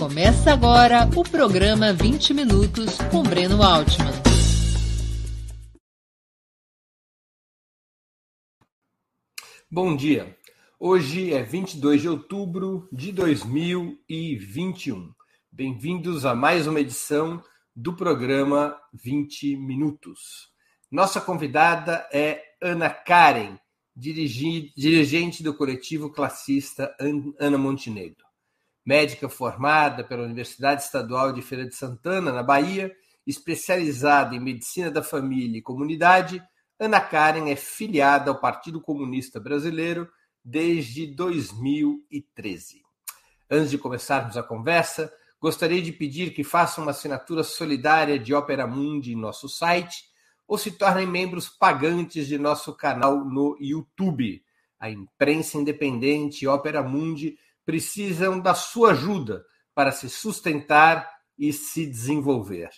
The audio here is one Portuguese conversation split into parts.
Começa agora o programa 20 Minutos com Breno Altman. Bom dia. Hoje é 22 de outubro de 2021. Bem-vindos a mais uma edição do programa 20 Minutos. Nossa convidada é Ana Karen, dirigente do coletivo classista Ana Montenegro médica formada pela Universidade Estadual de Feira de Santana, na Bahia, especializada em medicina da família e comunidade, Ana Karen é filiada ao Partido Comunista Brasileiro desde 2013. Antes de começarmos a conversa, gostaria de pedir que façam uma assinatura solidária de Opera Mundi em nosso site ou se tornem membros pagantes de nosso canal no YouTube. A imprensa independente Opera Mundi precisam da sua ajuda para se sustentar e se desenvolver.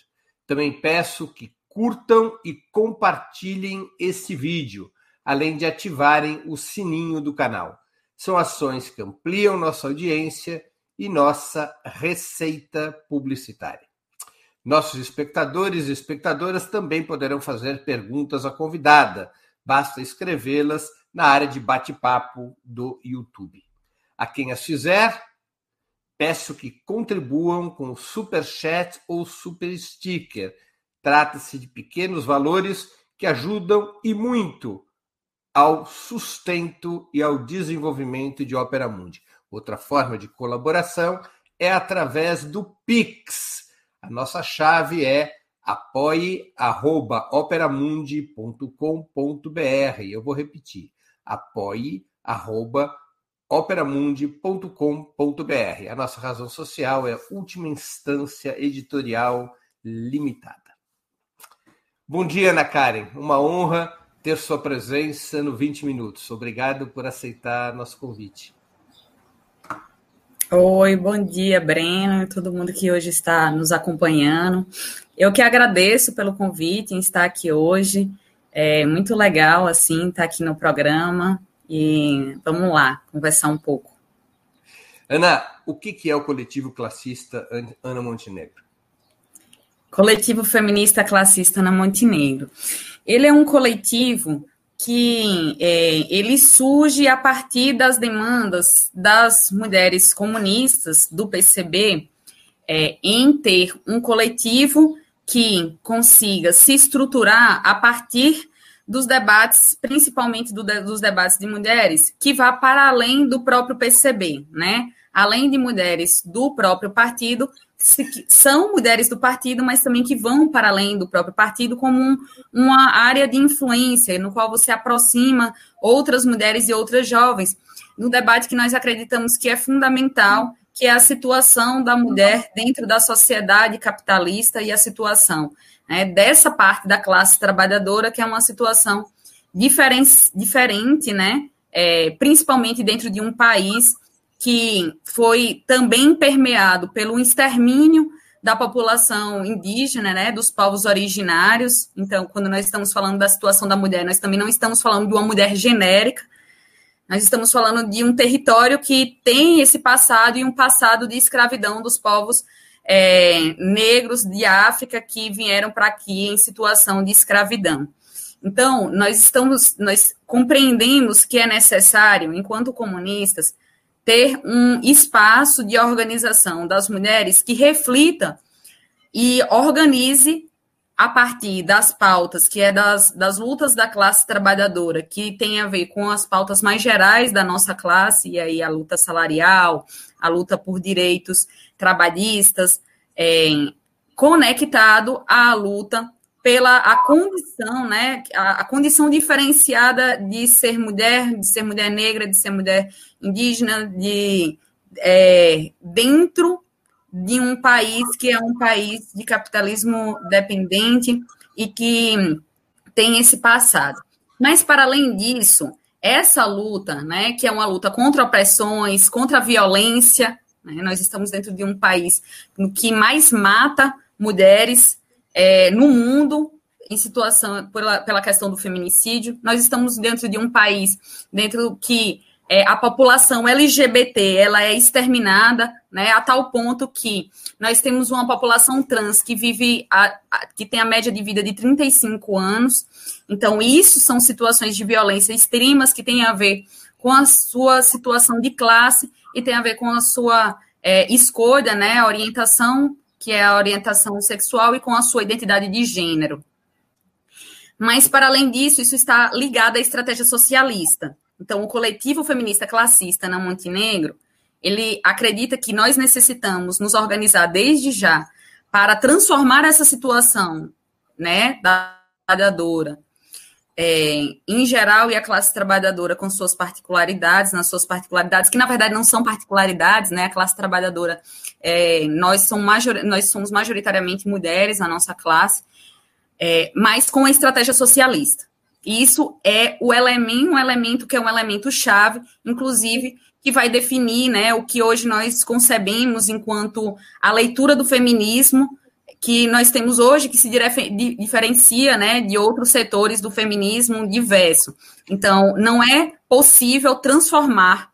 Também peço que curtam e compartilhem esse vídeo, além de ativarem o sininho do canal. São ações que ampliam nossa audiência e nossa receita publicitária. Nossos espectadores e espectadoras também poderão fazer perguntas à convidada. Basta escrevê-las na área de bate-papo do YouTube. A quem as fizer, peço que contribuam com o Super Chat ou Super Sticker. Trata-se de pequenos valores que ajudam e muito ao sustento e ao desenvolvimento de Opera Mundi. Outra forma de colaboração é através do Pix. A nossa chave é apoie@operamundi.com.br. Eu vou repetir: apoie@operamundi.com.br operamundi.com.br. A nossa razão social é Última Instância Editorial Limitada. Bom dia, Ana Karen. Uma honra ter sua presença no 20 Minutos. Obrigado por aceitar nosso convite. Oi, bom dia, Breno e todo mundo que hoje está nos acompanhando. Eu que agradeço pelo convite em estar aqui hoje. É muito legal, assim, estar aqui no programa. E vamos lá, conversar um pouco. Ana, o que é o coletivo classista Ana Montenegro? Coletivo Feminista Classista Ana Montenegro. Ele é um coletivo que é, ele surge a partir das demandas das mulheres comunistas do PCB é, em ter um coletivo que consiga se estruturar a partir dos debates, principalmente do, dos debates de mulheres, que vá para além do próprio PCB, né? Além de mulheres do próprio partido, que são mulheres do partido, mas também que vão para além do próprio partido como um, uma área de influência, no qual você aproxima outras mulheres e outras jovens, no debate que nós acreditamos que é fundamental, que é a situação da mulher dentro da sociedade capitalista e a situação né, dessa parte da classe trabalhadora, que é uma situação diferente, diferente né, é, principalmente dentro de um país que foi também permeado pelo extermínio da população indígena, né, dos povos originários. Então, quando nós estamos falando da situação da mulher, nós também não estamos falando de uma mulher genérica, nós estamos falando de um território que tem esse passado e um passado de escravidão dos povos é, negros de África que vieram para aqui em situação de escravidão. Então, nós estamos, nós compreendemos que é necessário, enquanto comunistas, ter um espaço de organização das mulheres que reflita e organize a partir das pautas, que é das, das lutas da classe trabalhadora, que tem a ver com as pautas mais gerais da nossa classe, e aí a luta salarial, a luta por direitos trabalhistas, é, conectado à luta pela a condição, né, a, a, condição diferenciada de ser mulher, de ser mulher negra, de ser mulher indígena, de é, dentro de um país que é um país de capitalismo dependente e que tem esse passado. Mas para além disso, essa luta, né, que é uma luta contra opressões, contra a violência, né, nós estamos dentro de um país que mais mata mulheres é, no mundo em situação pela, pela questão do feminicídio. Nós estamos dentro de um país dentro que é, a população LGBT ela é exterminada, né, a tal ponto que nós temos uma população trans que vive, a, a, que tem a média de vida de 35 anos. Então, isso são situações de violência extremas que têm a ver com a sua situação de classe e tem a ver com a sua é, escolha, né, orientação, que é a orientação sexual, e com a sua identidade de gênero. Mas, para além disso, isso está ligado à estratégia socialista. Então, o coletivo feminista classista na Montenegro, ele acredita que nós necessitamos nos organizar desde já para transformar essa situação, né, da trabalhadora, é, em geral, e a classe trabalhadora com suas particularidades, nas suas particularidades, que na verdade não são particularidades, né? A classe trabalhadora, é, nós, somos major, nós somos majoritariamente mulheres na nossa classe, é, mas com a estratégia socialista. Isso é o elemento, um elemento que é um elemento chave, inclusive, que vai definir né, o que hoje nós concebemos enquanto a leitura do feminismo que nós temos hoje, que se diferencia né, de outros setores do feminismo diverso. Então, não é possível transformar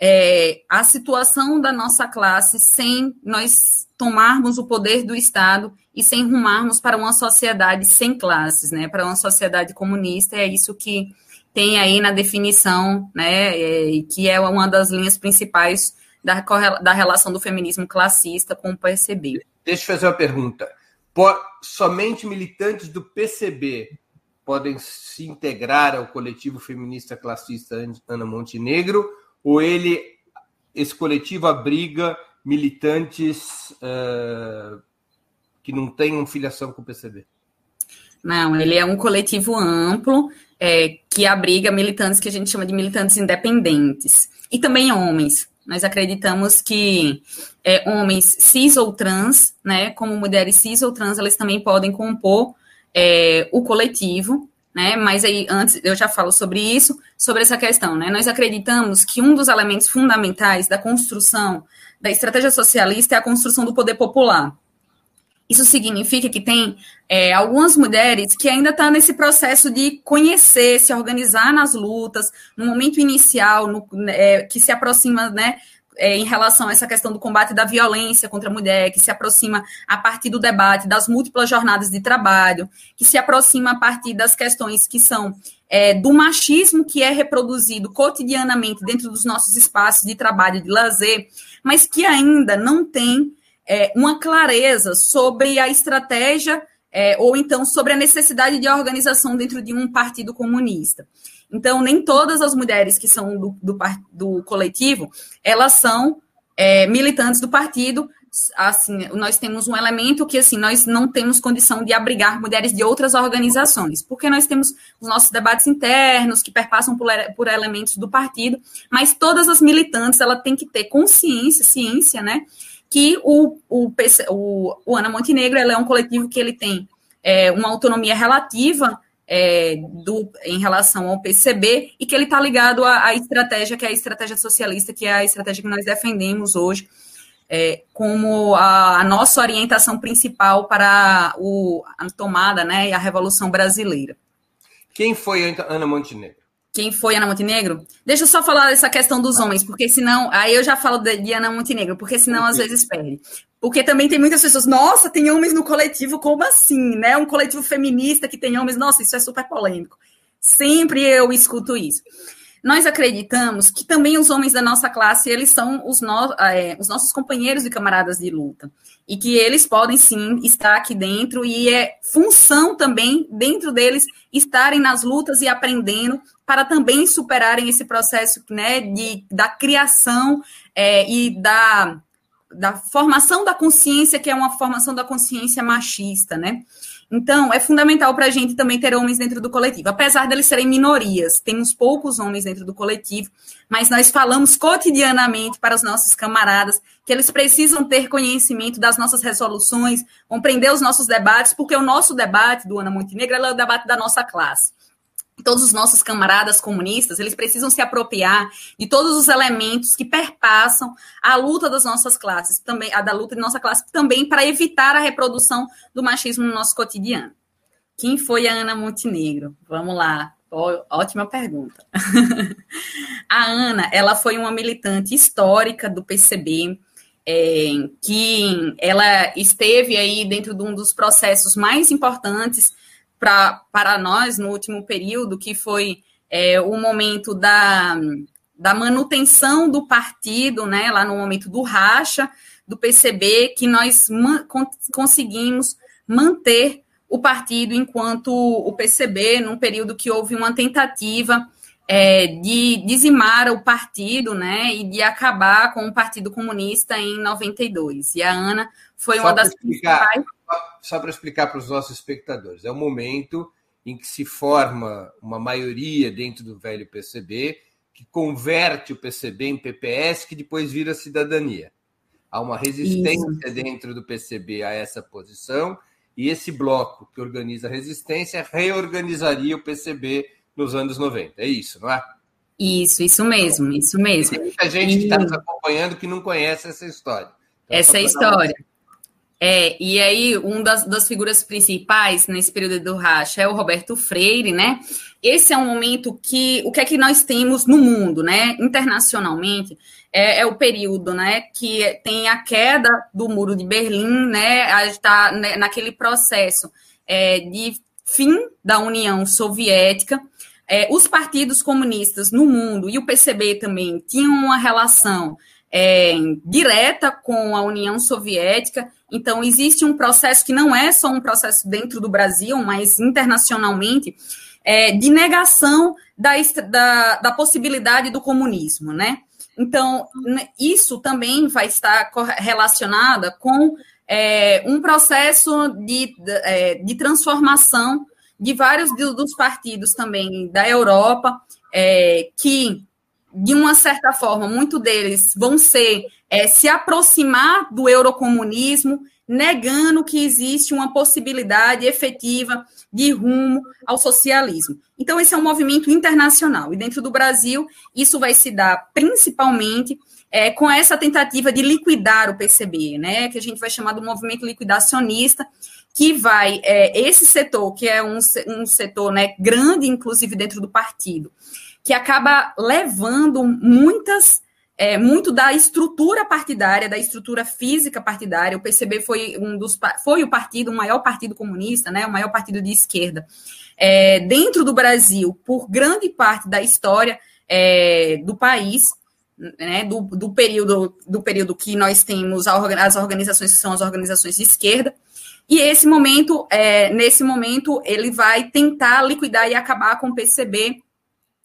é, a situação da nossa classe sem nós tomarmos o poder do Estado e sem rumarmos para uma sociedade sem classes, né, para uma sociedade comunista, é isso que tem aí na definição, né, é, que é uma das linhas principais da, da relação do feminismo classista com o PCB. Deixa eu fazer uma pergunta. somente militantes do PCB podem se integrar ao coletivo feminista classista Ana Montenegro, ou ele, esse coletivo abriga militantes uh, que não tenham filiação com o PCB? Não, ele é um coletivo amplo é, que abriga militantes que a gente chama de militantes independentes e também homens. Nós acreditamos que é, homens cis ou trans, né, como mulheres cis ou trans, elas também podem compor é, o coletivo, né? Mas aí antes eu já falo sobre isso, sobre essa questão, né? Nós acreditamos que um dos elementos fundamentais da construção da estratégia socialista é a construção do poder popular. Isso significa que tem é, algumas mulheres que ainda estão tá nesse processo de conhecer, se organizar nas lutas, no momento inicial, no, é, que se aproxima, né, é, em relação a essa questão do combate da violência contra a mulher, que se aproxima a partir do debate das múltiplas jornadas de trabalho, que se aproxima a partir das questões que são é, do machismo que é reproduzido cotidianamente dentro dos nossos espaços de trabalho, de lazer, mas que ainda não tem é, uma clareza sobre a estratégia é, ou então sobre a necessidade de organização dentro de um partido comunista. Então, nem todas as mulheres que são do, do, do coletivo, elas são é, militantes do partido. Assim, nós temos um elemento que assim nós não temos condição de abrigar mulheres de outras organizações, porque nós temos os nossos debates internos que perpassam por, por elementos do partido, mas todas as militantes ela tem que ter consciência, ciência, né, que o, o, o, o Ana Montenegro é um coletivo que ele tem é, uma autonomia relativa é, do, em relação ao PCB e que ele está ligado à, à, estratégia, que é a estratégia socialista, que é a estratégia que nós defendemos hoje é, como a, a, nossa orientação principal para o, a tomada né, e a Revolução Brasileira. Quem foi Ana Montenegro? quem foi Ana Montenegro? Deixa eu só falar dessa questão dos homens, porque senão. Aí eu já falo de, de Ana Montenegro, porque senão às vezes perde. Porque também tem muitas pessoas, nossa, tem homens no coletivo, como assim? Né? Um coletivo feminista que tem homens, nossa, isso é super polêmico. Sempre eu escuto isso. Nós acreditamos que também os homens da nossa classe, eles são os, no, é, os nossos companheiros e camaradas de luta. E que eles podem sim estar aqui dentro, e é função também, dentro deles, estarem nas lutas e aprendendo para também superarem esse processo né, de, da criação é, e da, da formação da consciência, que é uma formação da consciência machista, né? Então, é fundamental para a gente também ter homens dentro do coletivo, apesar deles serem minorias, temos poucos homens dentro do coletivo, mas nós falamos cotidianamente para os nossos camaradas que eles precisam ter conhecimento das nossas resoluções, compreender os nossos debates, porque o nosso debate do Ana Montenegro é o debate da nossa classe todos os nossos camaradas comunistas, eles precisam se apropriar de todos os elementos que perpassam a luta das nossas classes, também a da luta de nossa classe, também para evitar a reprodução do machismo no nosso cotidiano. Quem foi a Ana Montenegro? Vamos lá. Oh, ótima pergunta. a Ana, ela foi uma militante histórica do PCB, é, que ela esteve aí dentro de um dos processos mais importantes pra, para nós no último período, que foi é, o momento da, da manutenção do partido, né, lá no momento do racha do PCB, que nós man, conseguimos manter o partido enquanto o PCB, num período que houve uma tentativa é, de dizimar o partido, né, e de acabar com o Partido Comunista em 92. E a Ana foi só uma das explicar, principais. Só para explicar para os nossos espectadores, é o momento em que se forma uma maioria dentro do velho PCB que converte o PCB em PPS, que depois vira cidadania. Há uma resistência Isso. dentro do PCB a essa posição e esse bloco que organiza a resistência reorganizaria o PCB nos anos 90. É isso, não é? Isso, isso mesmo, isso mesmo. Tem muita gente que está nos acompanhando que não conhece essa história. Então, essa é história. É, e aí, uma das, das, figuras principais nesse período do racha é o Roberto Freire, né? Esse é um momento que o que é que nós temos no mundo, né? Internacionalmente, é, é o período, né? Que tem a queda do muro de Berlim, né? A está né, naquele processo é, de fim da União Soviética. É, os partidos comunistas no mundo e o PCB também tinham uma relação é, direta com a União Soviética. Então, existe um processo que não é só um processo dentro do Brasil, mas internacionalmente, é, de negação da, da, da, possibilidade do comunismo, né? Então, isso também vai estar relacionada com é, um processo de, de, é, de, transformação de vários dos partidos também da Europa, é, que de uma certa forma, muito deles vão ser é, se aproximar do eurocomunismo, negando que existe uma possibilidade efetiva de rumo ao socialismo. Então, esse é um movimento internacional. E dentro do Brasil, isso vai se dar principalmente é, com essa tentativa de liquidar o PCB, né? Que a gente vai chamar do movimento liquidacionista, que vai, é, esse setor, que é um, um setor né, grande, inclusive, dentro do partido, que acaba levando muitas é, muito da estrutura partidária, da estrutura física partidária. O PCB foi um dos foi o partido, o maior partido comunista, né, o maior partido de esquerda é, dentro do Brasil por grande parte da história é, do país. Né, do, do, período do período que nós temos as organizações que são as organizações de esquerda e esse momento é, nesse momento ele vai tentar liquidar e acabar com o PCB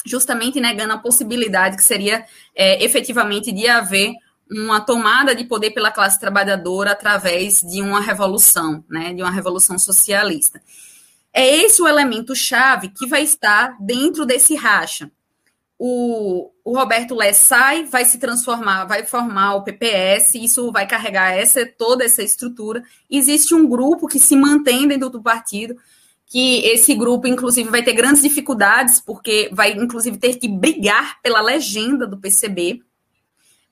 justamente negando a possibilidade que seria é, efetivamente de haver uma tomada de poder pela classe trabalhadora através de uma revolução, né, de uma revolução socialista. É esse o elemento chave que vai estar dentro desse racha. O, o Roberto sai, vai se transformar, vai formar o PPS, isso vai carregar essa toda essa estrutura. Existe um grupo que se mantém dentro do partido, que esse grupo, inclusive, vai ter grandes dificuldades, porque vai, inclusive, ter que brigar pela legenda do PCB,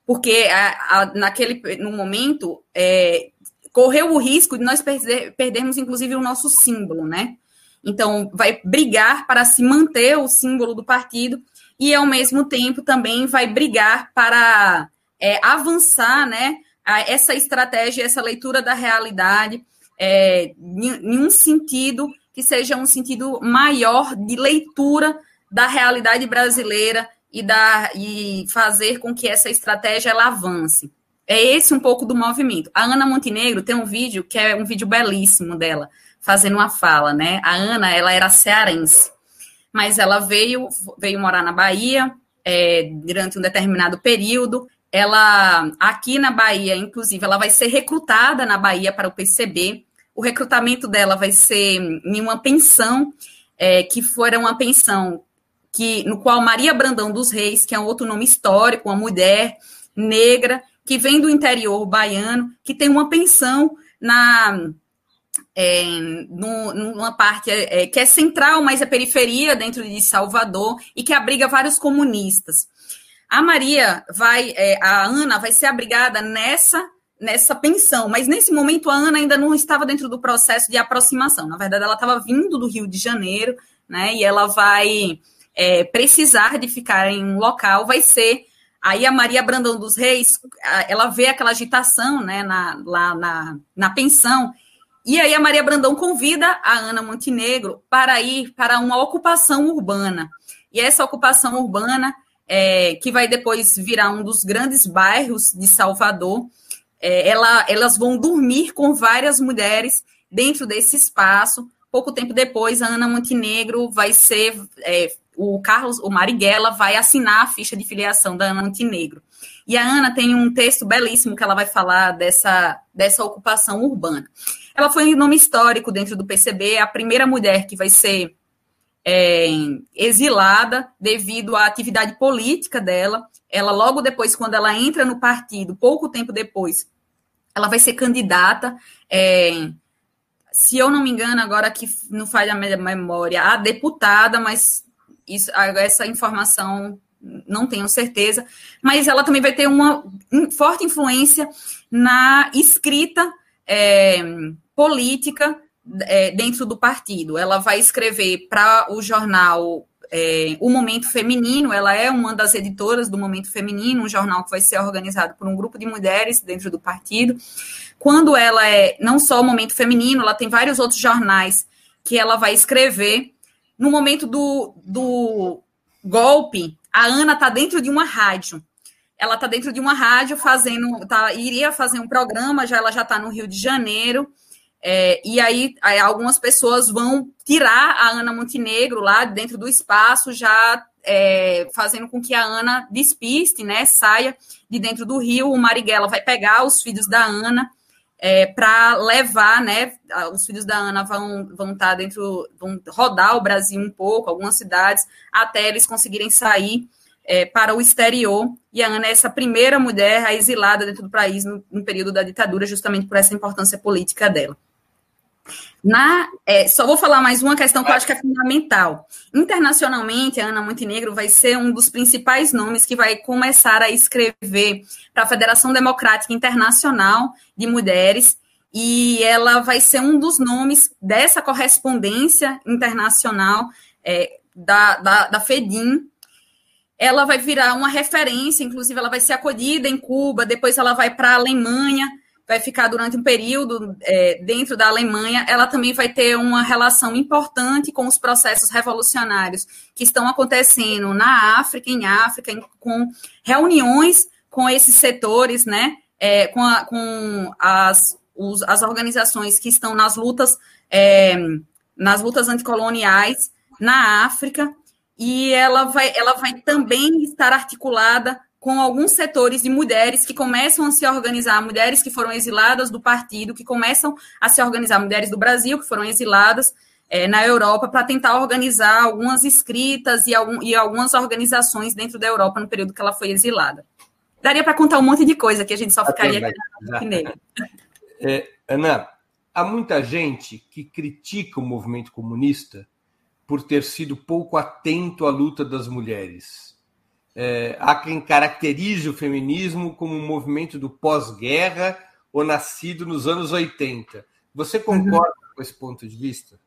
porque a, a, naquele no momento é, correu o risco de nós perder, perdermos, inclusive, o nosso símbolo, né? Então, vai brigar para se manter o símbolo do partido e, ao mesmo tempo, também vai brigar para é, avançar, né? essa estratégia, essa leitura da realidade, é, em um sentido que seja um sentido maior de leitura da realidade brasileira e, da, e fazer com que essa estratégia ela avance. É esse um pouco do movimento. A Ana Montenegro tem um vídeo que é um vídeo belíssimo dela, fazendo uma fala, né? A Ana, ela era cearense, mas ela veio, veio morar na Bahia é, durante um determinado período. Ela, aqui na Bahia, inclusive, ela vai ser recrutada na Bahia para o PCB, o recrutamento dela vai ser em uma pensão, é, que fora uma pensão que no qual Maria Brandão dos Reis, que é um outro nome histórico, uma mulher negra, que vem do interior baiano, que tem uma pensão na é, numa parte é, que é central, mas é periferia dentro de Salvador e que abriga vários comunistas. A Maria vai, é, a Ana vai ser abrigada nessa nessa pensão. Mas nesse momento a Ana ainda não estava dentro do processo de aproximação. Na verdade, ela estava vindo do Rio de Janeiro, né? E ela vai é, precisar de ficar em um local, vai ser. Aí a Maria Brandão dos Reis, ela vê aquela agitação, né, na, lá na, na pensão, e aí a Maria Brandão convida a Ana Montenegro para ir para uma ocupação urbana. E essa ocupação urbana, é, que vai depois virar um dos grandes bairros de Salvador, é, ela, elas vão dormir com várias mulheres dentro desse espaço. Pouco tempo depois, a Ana Montenegro vai ser. É, o Carlos, o Marighella, vai assinar a ficha de filiação da Ana Montenegro. E a Ana tem um texto belíssimo que ela vai falar dessa, dessa ocupação urbana. Ela foi um nome histórico dentro do PCB, a primeira mulher que vai ser é, exilada devido à atividade política dela. Ela, logo depois, quando ela entra no partido, pouco tempo depois, ela vai ser candidata. É, se eu não me engano, agora que não faz a minha memória, a deputada, mas isso, essa informação não tenho certeza, mas ela também vai ter uma forte influência na escrita é, política é, dentro do partido. Ela vai escrever para o jornal é, O Momento Feminino, ela é uma das editoras do Momento Feminino, um jornal que vai ser organizado por um grupo de mulheres dentro do partido. Quando ela é não só o Momento Feminino, ela tem vários outros jornais que ela vai escrever. No momento do, do golpe, a Ana está dentro de uma rádio ela está dentro de uma rádio fazendo, tá, iria fazer um programa, já ela já está no Rio de Janeiro, é, e aí, aí, algumas pessoas vão tirar a Ana Montenegro lá dentro do espaço, já é, fazendo com que a Ana despiste, né, saia de dentro do rio. O Marighella vai pegar os filhos da Ana é, para levar, né, os filhos da Ana vão vão estar tá dentro, vão rodar o Brasil um pouco, algumas cidades, até eles conseguirem sair é, para o exterior. E a Ana é essa primeira mulher exilada dentro do país no, no período da ditadura, justamente por essa importância política dela. Na, é, só vou falar mais uma questão que eu acho que é fundamental. Internacionalmente, a Ana Montenegro vai ser um dos principais nomes que vai começar a escrever para a Federação Democrática Internacional de Mulheres, e ela vai ser um dos nomes dessa correspondência internacional é, da, da, da FEDIM, ela vai virar uma referência, inclusive ela vai ser acolhida em Cuba, depois ela vai para a Alemanha, vai ficar durante um período é, dentro da Alemanha, ela também vai ter uma relação importante com os processos revolucionários que estão acontecendo na África, em África, em, com reuniões com esses setores, né, é, com, a, com as, os, as organizações que estão nas lutas, é, nas lutas anticoloniais na África, e ela vai, ela vai também estar articulada com alguns setores de mulheres que começam a se organizar, mulheres que foram exiladas do partido, que começam a se organizar, mulheres do Brasil que foram exiladas é, na Europa, para tentar organizar algumas escritas e, algum, e algumas organizações dentro da Europa no período que ela foi exilada. Daria para contar um monte de coisa que a gente só ficaria aqui nele. É, Ana, há muita gente que critica o movimento comunista por ter sido pouco atento à luta das mulheres. É, há quem caracterize o feminismo como um movimento do pós-guerra ou nascido nos anos 80. Você concorda uhum. com esse ponto de vista?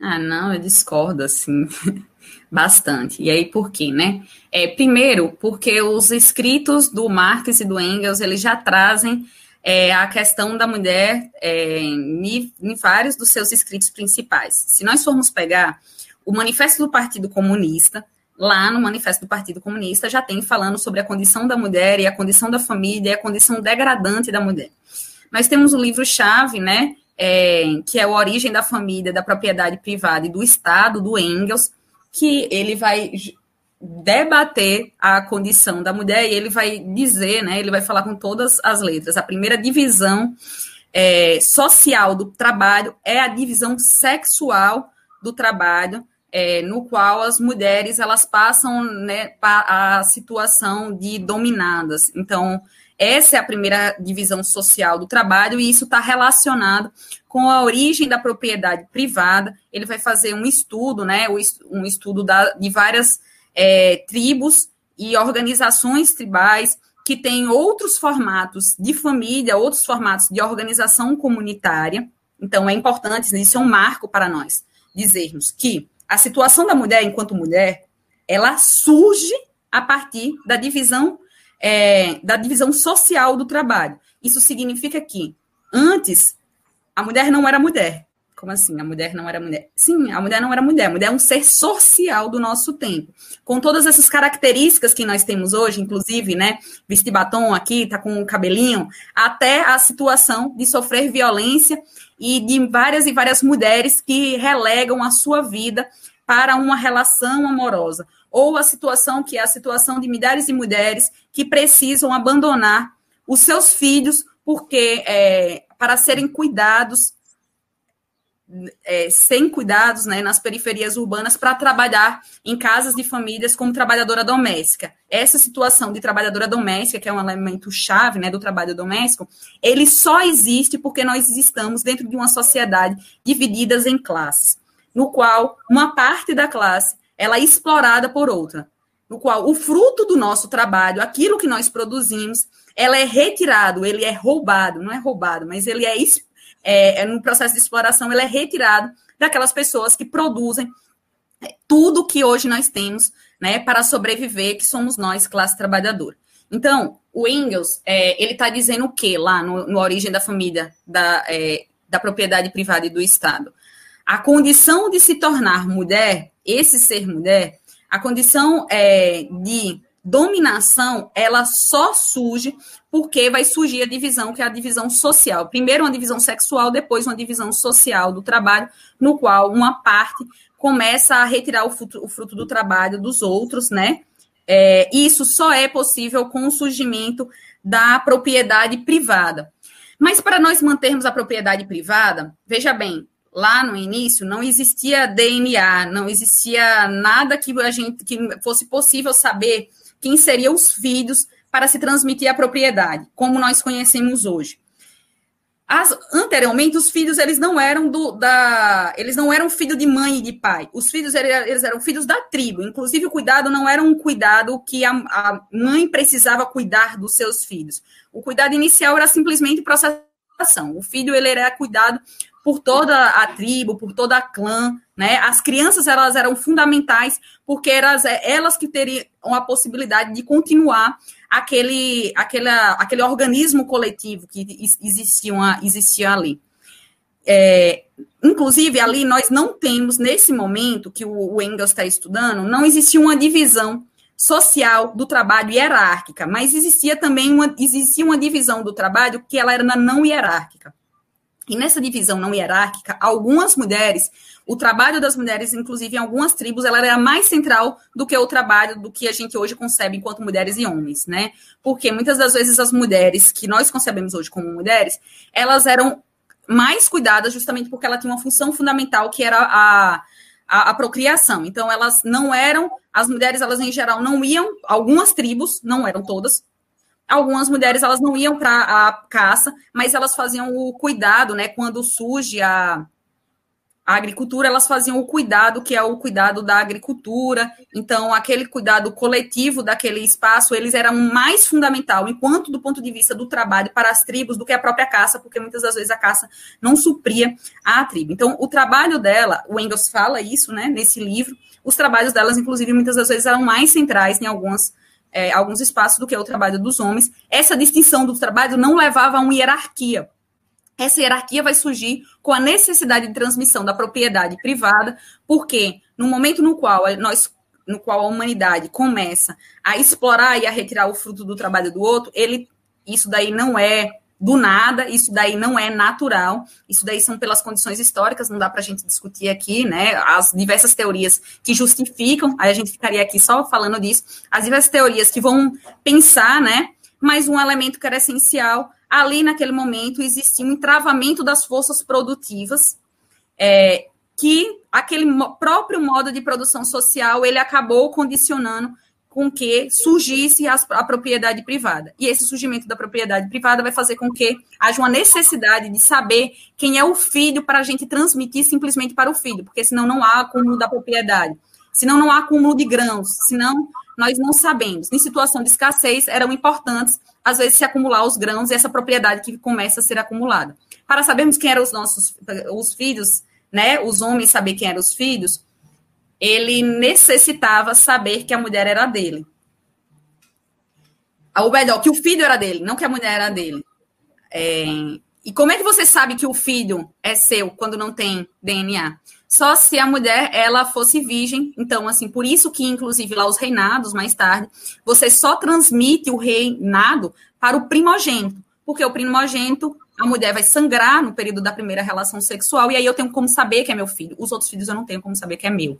Ah, não, eu discordo, assim, bastante. E aí, por quê, né? É, primeiro, porque os escritos do Marx e do Engels, eles já trazem é, a questão da mulher é, em, em vários dos seus escritos principais. Se nós formos pegar o Manifesto do Partido Comunista, lá no Manifesto do Partido Comunista já tem falando sobre a condição da mulher e a condição da família e a condição degradante da mulher. Nós temos o livro-chave, né, é, que é a Origem da Família, da Propriedade Privada e do Estado, do Engels, que ele vai debater a condição da mulher e ele vai dizer, né, ele vai falar com todas as letras. A primeira divisão é, social do trabalho é a divisão sexual do trabalho, é, no qual as mulheres elas passam né, a situação de dominadas. Então, essa é a primeira divisão social do trabalho, e isso está relacionado com a origem da propriedade privada. Ele vai fazer um estudo, né, um estudo da, de várias é, tribos e organizações tribais que têm outros formatos de família, outros formatos de organização comunitária. Então, é importante, isso é um marco para nós, dizermos que a situação da mulher enquanto mulher, ela surge a partir da divisão é, da divisão social do trabalho. Isso significa que antes a mulher não era mulher. Como assim? A mulher não era mulher? Sim, a mulher não era mulher. A mulher é um ser social do nosso tempo. Com todas essas características que nós temos hoje, inclusive, né? Vestir batom aqui, tá com o cabelinho, até a situação de sofrer violência e de várias e várias mulheres que relegam a sua vida para uma relação amorosa ou a situação que é a situação de milhares de mulheres que precisam abandonar os seus filhos porque é, para serem cuidados é, sem cuidados né, nas periferias urbanas para trabalhar em casas de famílias como trabalhadora doméstica. Essa situação de trabalhadora doméstica, que é um elemento chave né, do trabalho doméstico, ele só existe porque nós estamos dentro de uma sociedade divididas em classes, no qual uma parte da classe ela é explorada por outra, no qual o fruto do nosso trabalho, aquilo que nós produzimos, ela é retirado, ele é roubado, não é roubado, mas ele é, é no processo de exploração, ele é retirado daquelas pessoas que produzem tudo que hoje nós temos, né, para sobreviver, que somos nós, classe trabalhadora. Então, o Engels, é, ele está dizendo o que lá no, no, Origem da Família, da, é, da propriedade privada e do Estado? A condição de se tornar mulher esse ser mulher, a condição é, de dominação, ela só surge porque vai surgir a divisão, que é a divisão social. Primeiro uma divisão sexual, depois uma divisão social do trabalho, no qual uma parte começa a retirar o fruto, o fruto do trabalho dos outros, né? É, isso só é possível com o surgimento da propriedade privada. Mas para nós mantermos a propriedade privada, veja bem, lá no início não existia DNA, não existia nada que a gente que fosse possível saber quem seriam os filhos para se transmitir a propriedade, como nós conhecemos hoje. As, anteriormente, os filhos eles não eram do da eles não eram filho de mãe e de pai. Os filhos eles eram filhos da tribo. Inclusive, o cuidado não era um cuidado que a, a mãe precisava cuidar dos seus filhos. O cuidado inicial era simplesmente processação. O filho ele era cuidado por toda a tribo, por toda a clã, né? As crianças elas eram fundamentais porque elas, elas que teriam a possibilidade de continuar aquele, aquele, aquele organismo coletivo que existia, existia ali. É, inclusive, ali nós não temos, nesse momento que o, o Engels está estudando, não existia uma divisão social do trabalho hierárquica, mas existia também uma, existia uma divisão do trabalho que ela era não hierárquica. E nessa divisão não hierárquica, algumas mulheres, o trabalho das mulheres, inclusive em algumas tribos, ela era mais central do que o trabalho do que a gente hoje concebe enquanto mulheres e homens, né? Porque muitas das vezes as mulheres que nós concebemos hoje como mulheres, elas eram mais cuidadas justamente porque ela tinha uma função fundamental que era a, a, a, procriação. Então, elas não eram, as mulheres, elas em geral não iam, algumas tribos, não eram todas, algumas mulheres elas não iam para a caça, mas elas faziam o cuidado, né? Quando surge a, a agricultura, elas faziam o cuidado, que é o cuidado da agricultura. Então, aquele cuidado coletivo daquele espaço, eles eram mais fundamental, enquanto do ponto de vista do trabalho para as tribos, do que a própria caça, porque muitas das vezes a caça não supria a tribo. Então, o trabalho dela, o Engels fala isso, né, nesse livro, os trabalhos delas, inclusive, muitas das vezes eram mais centrais em algumas é, alguns espaços do que é o trabalho dos homens. Essa distinção do trabalho não levava a uma hierarquia. Essa hierarquia vai surgir com a necessidade de transmissão da propriedade privada, porque no momento no qual nós no qual a humanidade começa a explorar e a retirar o fruto do trabalho do outro, ele isso daí não é do nada, isso daí não é natural, isso daí são pelas condições históricas, não dá para a gente discutir aqui, né? As diversas teorias que justificam, aí a gente ficaria aqui só falando disso, as diversas teorias que vão pensar, né? Mas um elemento que era essencial, ali naquele momento existia um entravamento das forças produtivas, é, que aquele próprio modo de produção social ele acabou condicionando com que surgisse a, a, propriedade privada. E esse surgimento da propriedade privada vai fazer com que haja uma necessidade de saber quem é o filho para a gente transmitir simplesmente para o filho, porque senão não há acúmulo da propriedade, senão não há acúmulo de grãos, senão nós não sabemos. Em situação de escassez, eram importantes, às vezes, se acumular os grãos e essa propriedade que começa a ser acumulada. Para sabermos quem eram os nossos os filhos, né, os homens saber quem eram os filhos, ele necessitava saber que a mulher era dele. Ou melhor, que o filho era dele, não que a mulher era dele. É, e como é que você sabe que o filho é seu quando não tem DNA? Só se a mulher ela fosse virgem. Então, assim, por isso que inclusive lá os reinados mais tarde, você só transmite o reinado para o primogênito, porque o primogênito a mulher vai sangrar no período da primeira relação sexual e aí eu tenho como saber que é meu filho. Os outros filhos eu não tenho como saber que é meu.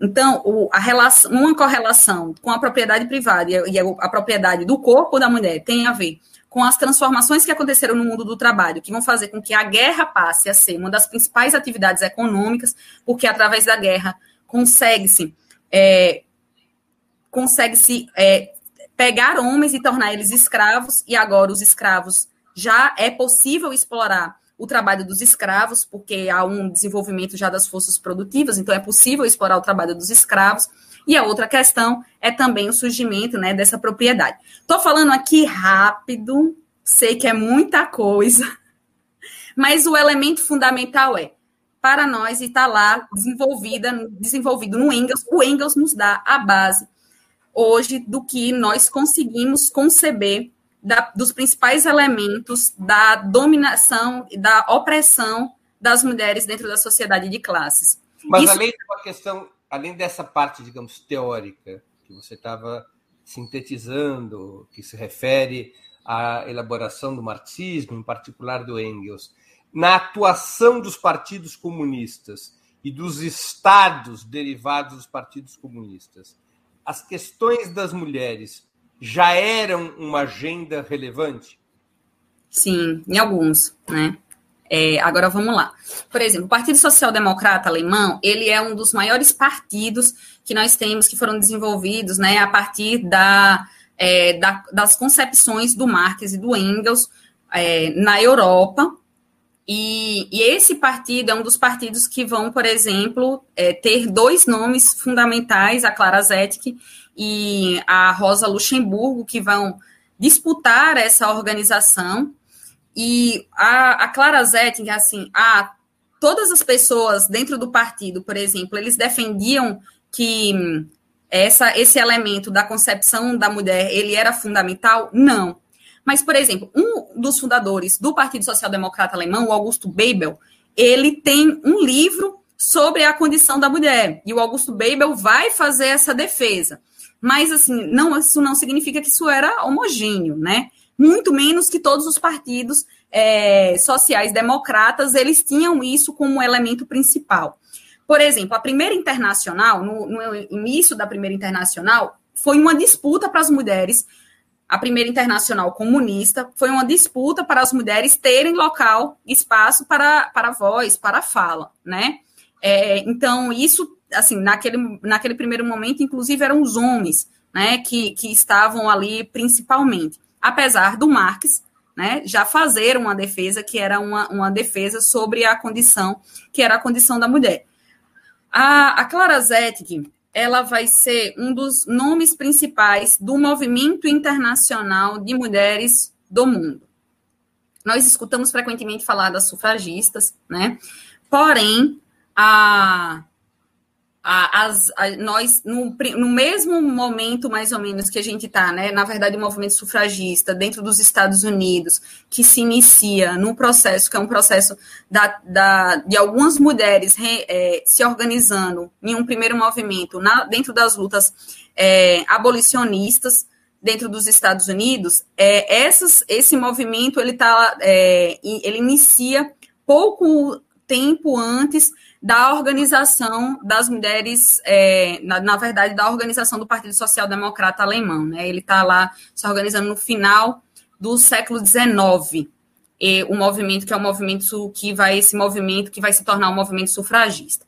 Então, o, a relação, uma correlação com a propriedade privada e a, a propriedade do corpo da mulher tem a ver com as transformações que aconteceram no mundo do trabalho, que vão fazer com que a guerra passe a ser uma das principais atividades econômicas, porque através da guerra consegue-se é, consegue-se é, pegar homens e tornar eles escravos, e agora os escravos já é possível explorar o trabalho dos escravos, porque há um desenvolvimento já das forças produtivas, então é possível explorar o trabalho dos escravos. E a outra questão é também o surgimento né, dessa propriedade. Estou falando aqui rápido, sei que é muita coisa, mas o elemento fundamental é, para nós, e está lá desenvolvida, desenvolvido no Engels, o Engels nos dá a base hoje do que nós conseguimos conceber da, dos principais elementos da dominação e da opressão das mulheres dentro da sociedade de classes. Mas Isso... além da questão além dessa parte, digamos, teórica que você estava sintetizando, que se refere à elaboração do marxismo, em particular do Engels, na atuação dos partidos comunistas e dos estados derivados dos partidos comunistas, as questões das mulheres já eram uma agenda relevante? Sim, em alguns, né? É, agora vamos lá. Por exemplo, o Partido Social Democrata Alemão, ele é um dos maiores partidos que nós temos que foram desenvolvidos né, a partir da, é, da, das concepções do Marx e do Engels é, na Europa. E, e, esse partido é um dos partidos que vão, por exemplo, é, ter dois nomes fundamentais, a Clara Zetkin e a Rosa Luxemburgo, que vão disputar essa organização e a, a Clara Zetkin, assim, a, todas as pessoas dentro do partido, por exemplo, eles defendiam que essa, esse elemento da concepção da mulher, ele era fundamental? Não. Mas, por exemplo, um dos fundadores do Partido Social Democrata Alemão, o Augusto Bebel, ele tem um livro sobre a condição da mulher. E o Augusto Bebel vai fazer essa defesa. Mas, assim, não, isso não significa que isso era homogêneo, né? muito menos que todos os partidos é, sociais democratas, eles tinham isso como elemento principal. Por exemplo, a primeira internacional, no, no início da primeira internacional, foi uma disputa para as mulheres, a primeira internacional comunista, foi uma disputa para as mulheres terem local, espaço para, para voz, para fala, né? É, então, isso, assim, naquele, naquele primeiro momento, inclusive, eram os homens, né, que, que estavam ali principalmente apesar do Marx né, já fazer uma defesa que era uma, uma defesa sobre a condição, que era a condição da mulher. A, a Clara Zetkin, ela vai ser um dos nomes principais do movimento internacional de mulheres do mundo. Nós escutamos frequentemente falar das sufragistas, né? Porém, a, as, a, nós, no, no, mesmo momento, mais ou menos, que a gente está, né, na verdade, o movimento sufragista dentro dos Estados Unidos, que se inicia num processo que é um processo da, da de algumas mulheres re, é, se organizando em um primeiro movimento na, dentro das lutas é, abolicionistas dentro dos Estados Unidos, é, essas, esse movimento ele tá, é, ele inicia pouco tempo antes da organização das mulheres, é, na, na, verdade, da organização do Partido Social Democrata Alemão. Né? Ele está lá se organizando no final do século XIX. E o movimento que é o movimento que vai esse movimento que vai se tornar um movimento sufragista.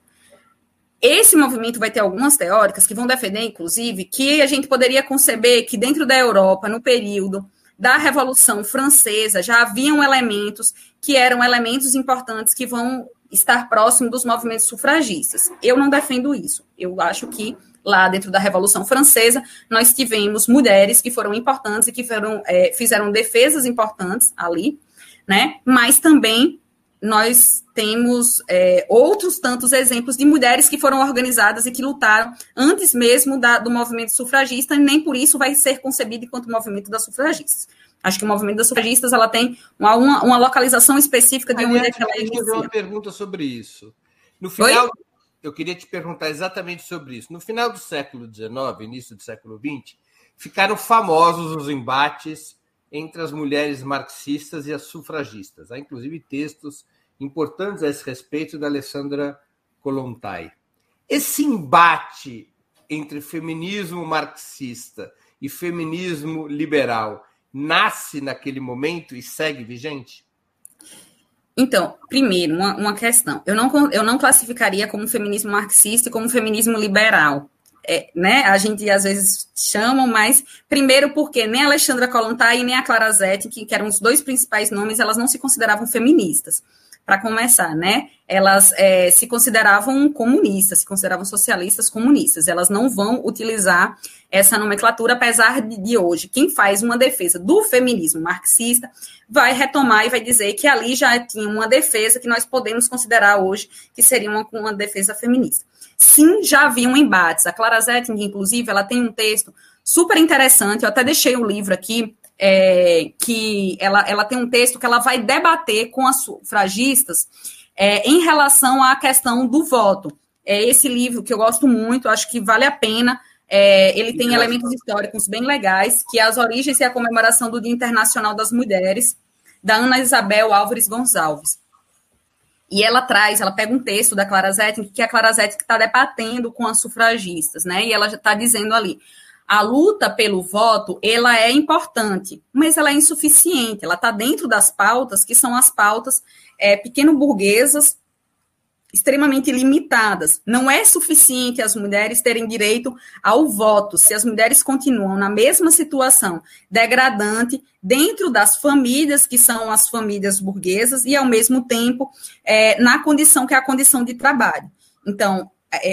Esse movimento vai ter algumas teóricas que vão defender, inclusive, que a gente poderia conceber que dentro da Europa, no período da Revolução Francesa, já haviam elementos que eram elementos importantes que vão estar próximo dos movimentos sufragistas. Eu não defendo isso. Eu acho que lá dentro da Revolução Francesa nós tivemos mulheres que foram importantes e que foram, é, fizeram defesas importantes ali, né? Mas também nós temos é, outros tantos exemplos de mulheres que foram organizadas e que lutaram antes mesmo da, do movimento sufragista, e nem por isso vai ser concebido enquanto movimento das sufragistas. Acho que o movimento das sufragistas ela tem uma, uma, uma localização específica de onde é que ela Eu fazer uma pergunta sobre isso. No final, Oi? eu queria te perguntar exatamente sobre isso. No final do século XIX, início do século XX, ficaram famosos os embates entre as mulheres marxistas e as sufragistas. Há inclusive textos importantes a esse respeito da Alessandra Kolontai. Esse embate entre feminismo marxista e feminismo liberal nasce naquele momento e segue vigente? Então, primeiro, uma, uma, questão. Eu não, eu não classificaria como feminismo marxista e como feminismo liberal. É, né? A gente às vezes chama, mas primeiro porque nem a Alexandra Kollontai e nem a Clara Zetkin, que, que eram os dois principais nomes, elas não se consideravam feministas para começar, né? Elas é, se consideravam comunistas, se consideravam socialistas comunistas. Elas não vão utilizar essa nomenclatura, apesar de, hoje, quem faz uma defesa do feminismo marxista vai retomar e vai dizer que ali já tinha uma defesa que nós podemos considerar hoje que seria uma, uma defesa feminista. Sim, já haviam embates. A Clara Zetkin, inclusive, ela tem um texto super interessante, eu até deixei o livro aqui, é, que ela, ela tem um texto que ela vai debater com as sufragistas é, em relação à questão do voto. É esse livro que eu gosto muito, acho que vale a pena. É, ele tem elementos históricos bem legais, que é as origens e a comemoração do Dia Internacional das Mulheres, da Ana Isabel Álvares Gonçalves. E ela traz, ela pega um texto da Clara Zetkin, que a Clara Zetkin está debatendo com as sufragistas, né? E ela já está dizendo ali, a luta pelo voto, ela é importante, mas ela é insuficiente. Ela está dentro das pautas, que são as pautas é, pequeno-burguesas, extremamente limitadas. Não é suficiente as mulheres terem direito ao voto se as mulheres continuam na mesma situação degradante dentro das famílias, que são as famílias burguesas, e, ao mesmo tempo, é, na condição que é a condição de trabalho. Então,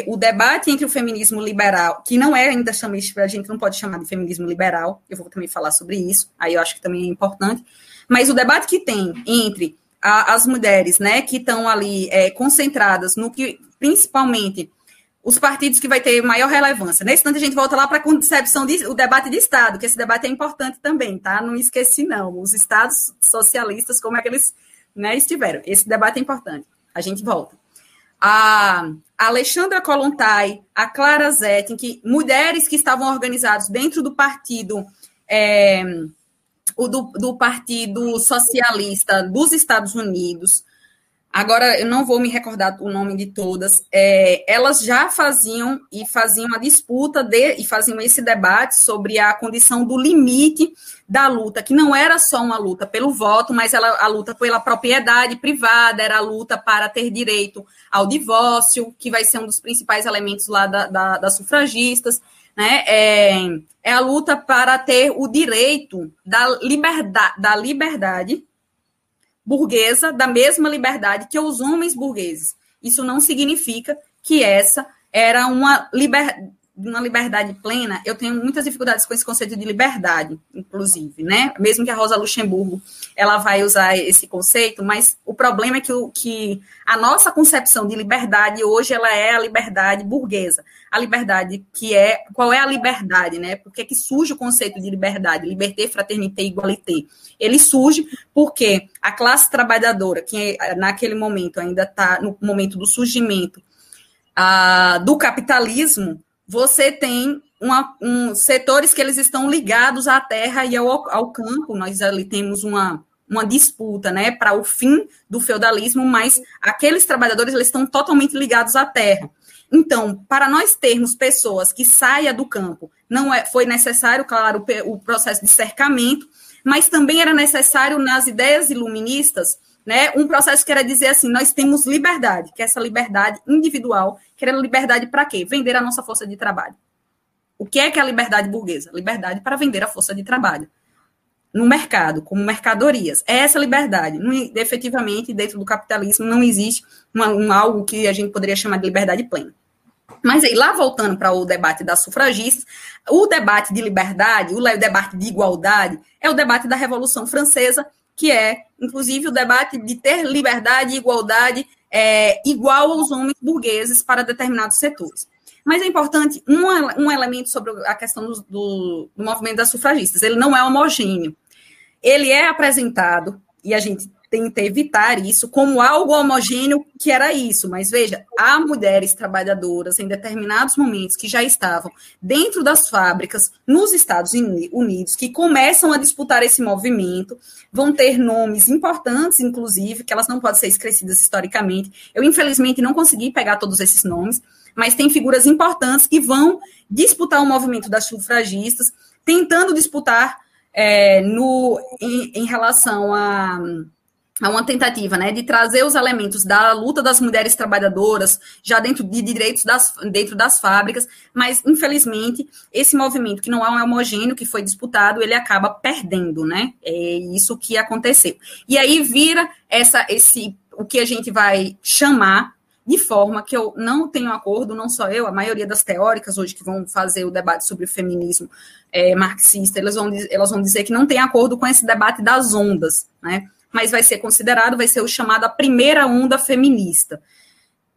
o debate entre o feminismo liberal, que não é ainda chamado, a gente não pode chamar de feminismo liberal, eu vou também falar sobre isso, aí eu acho que também é importante, mas o debate que tem entre a, as mulheres, né, que estão ali é, concentradas no que, principalmente, os partidos que vai ter maior relevância. Nesse instante, a gente volta lá para a concepção do debate de Estado, que esse debate é importante também, tá? Não esqueci, não. Os Estados socialistas, como é que eles né, estiveram. Esse debate é importante. A gente volta a Alexandra Kolontai, a Clara Zetkin, que, mulheres que estavam organizadas dentro do partido é, do, do Partido Socialista dos Estados Unidos, agora eu não vou me recordar o nome de todas, é, elas já faziam e faziam a disputa de, e faziam esse debate sobre a condição do limite da luta, que não era só uma luta pelo voto, mas ela, a luta pela propriedade privada, era a luta para ter direito ao divórcio, que vai ser um dos principais elementos lá da, da, das sufragistas, né? É, é a luta para ter o direito da liberdade, da liberdade burguesa, da mesma liberdade que os homens burgueses. Isso não significa que essa era uma liberdade uma liberdade plena, eu tenho muitas dificuldades com esse conceito de liberdade, inclusive, né? Mesmo que a Rosa Luxemburgo ela vai usar esse conceito, mas o problema é que, o, que a nossa concepção de liberdade hoje ela é a liberdade burguesa. A liberdade que é qual é a liberdade, né? Por que, que surge o conceito de liberdade? Liberté, fraternité, igualité. Ele surge porque a classe trabalhadora, que naquele momento ainda está no momento do surgimento a, do capitalismo, você tem uma, um, setores que eles estão ligados à terra e ao, ao campo. Nós ali temos uma, uma disputa, né, para o fim do feudalismo, mas aqueles trabalhadores eles estão totalmente ligados à terra. Então, para nós termos pessoas que saiam do campo, não é, foi necessário, claro, o processo de cercamento, mas também era necessário nas ideias iluministas, né, um processo que era dizer assim, nós temos liberdade, que é essa liberdade individual Querendo liberdade para quê? Vender a nossa força de trabalho. O que é que é a liberdade burguesa? Liberdade para vender a força de trabalho no mercado, como mercadorias. É essa liberdade. Não, efetivamente, dentro do capitalismo, não existe uma, um, algo que a gente poderia chamar de liberdade plena. Mas aí, lá voltando para o debate das sufragistas, o debate de liberdade, o debate de igualdade, é o debate da Revolução Francesa que é, inclusive, o debate de ter liberdade e igualdade é, igual aos homens burgueses para determinados setores. Mas é importante um, um elemento sobre a questão do, do, do movimento das sufragistas. Ele não é homogêneo. Ele é apresentado, e a gente tenta evitar isso como algo homogêneo que era isso. Mas veja, há mulheres trabalhadoras em determinados momentos que já estavam dentro das fábricas nos Estados Unidos que começam a disputar esse movimento, vão ter nomes importantes, inclusive, que elas não podem ser esquecidas historicamente. Eu, infelizmente, não consegui pegar todos esses nomes, mas tem figuras importantes que vão disputar o movimento das sufragistas, tentando disputar é, no, em, em relação a há uma tentativa né, de trazer os elementos da luta das mulheres trabalhadoras já dentro de direitos das, dentro das fábricas, mas infelizmente esse movimento que não é um homogêneo que foi disputado, ele acaba perdendo, né? É isso que aconteceu. E aí vira essa esse o que a gente vai chamar de forma que eu não tenho acordo, não só eu, a maioria das teóricas hoje que vão fazer o debate sobre o feminismo é, marxista, elas vão, elas vão dizer que não tem acordo com esse debate das ondas, né? Mas vai ser considerado, vai ser o chamado a primeira onda feminista.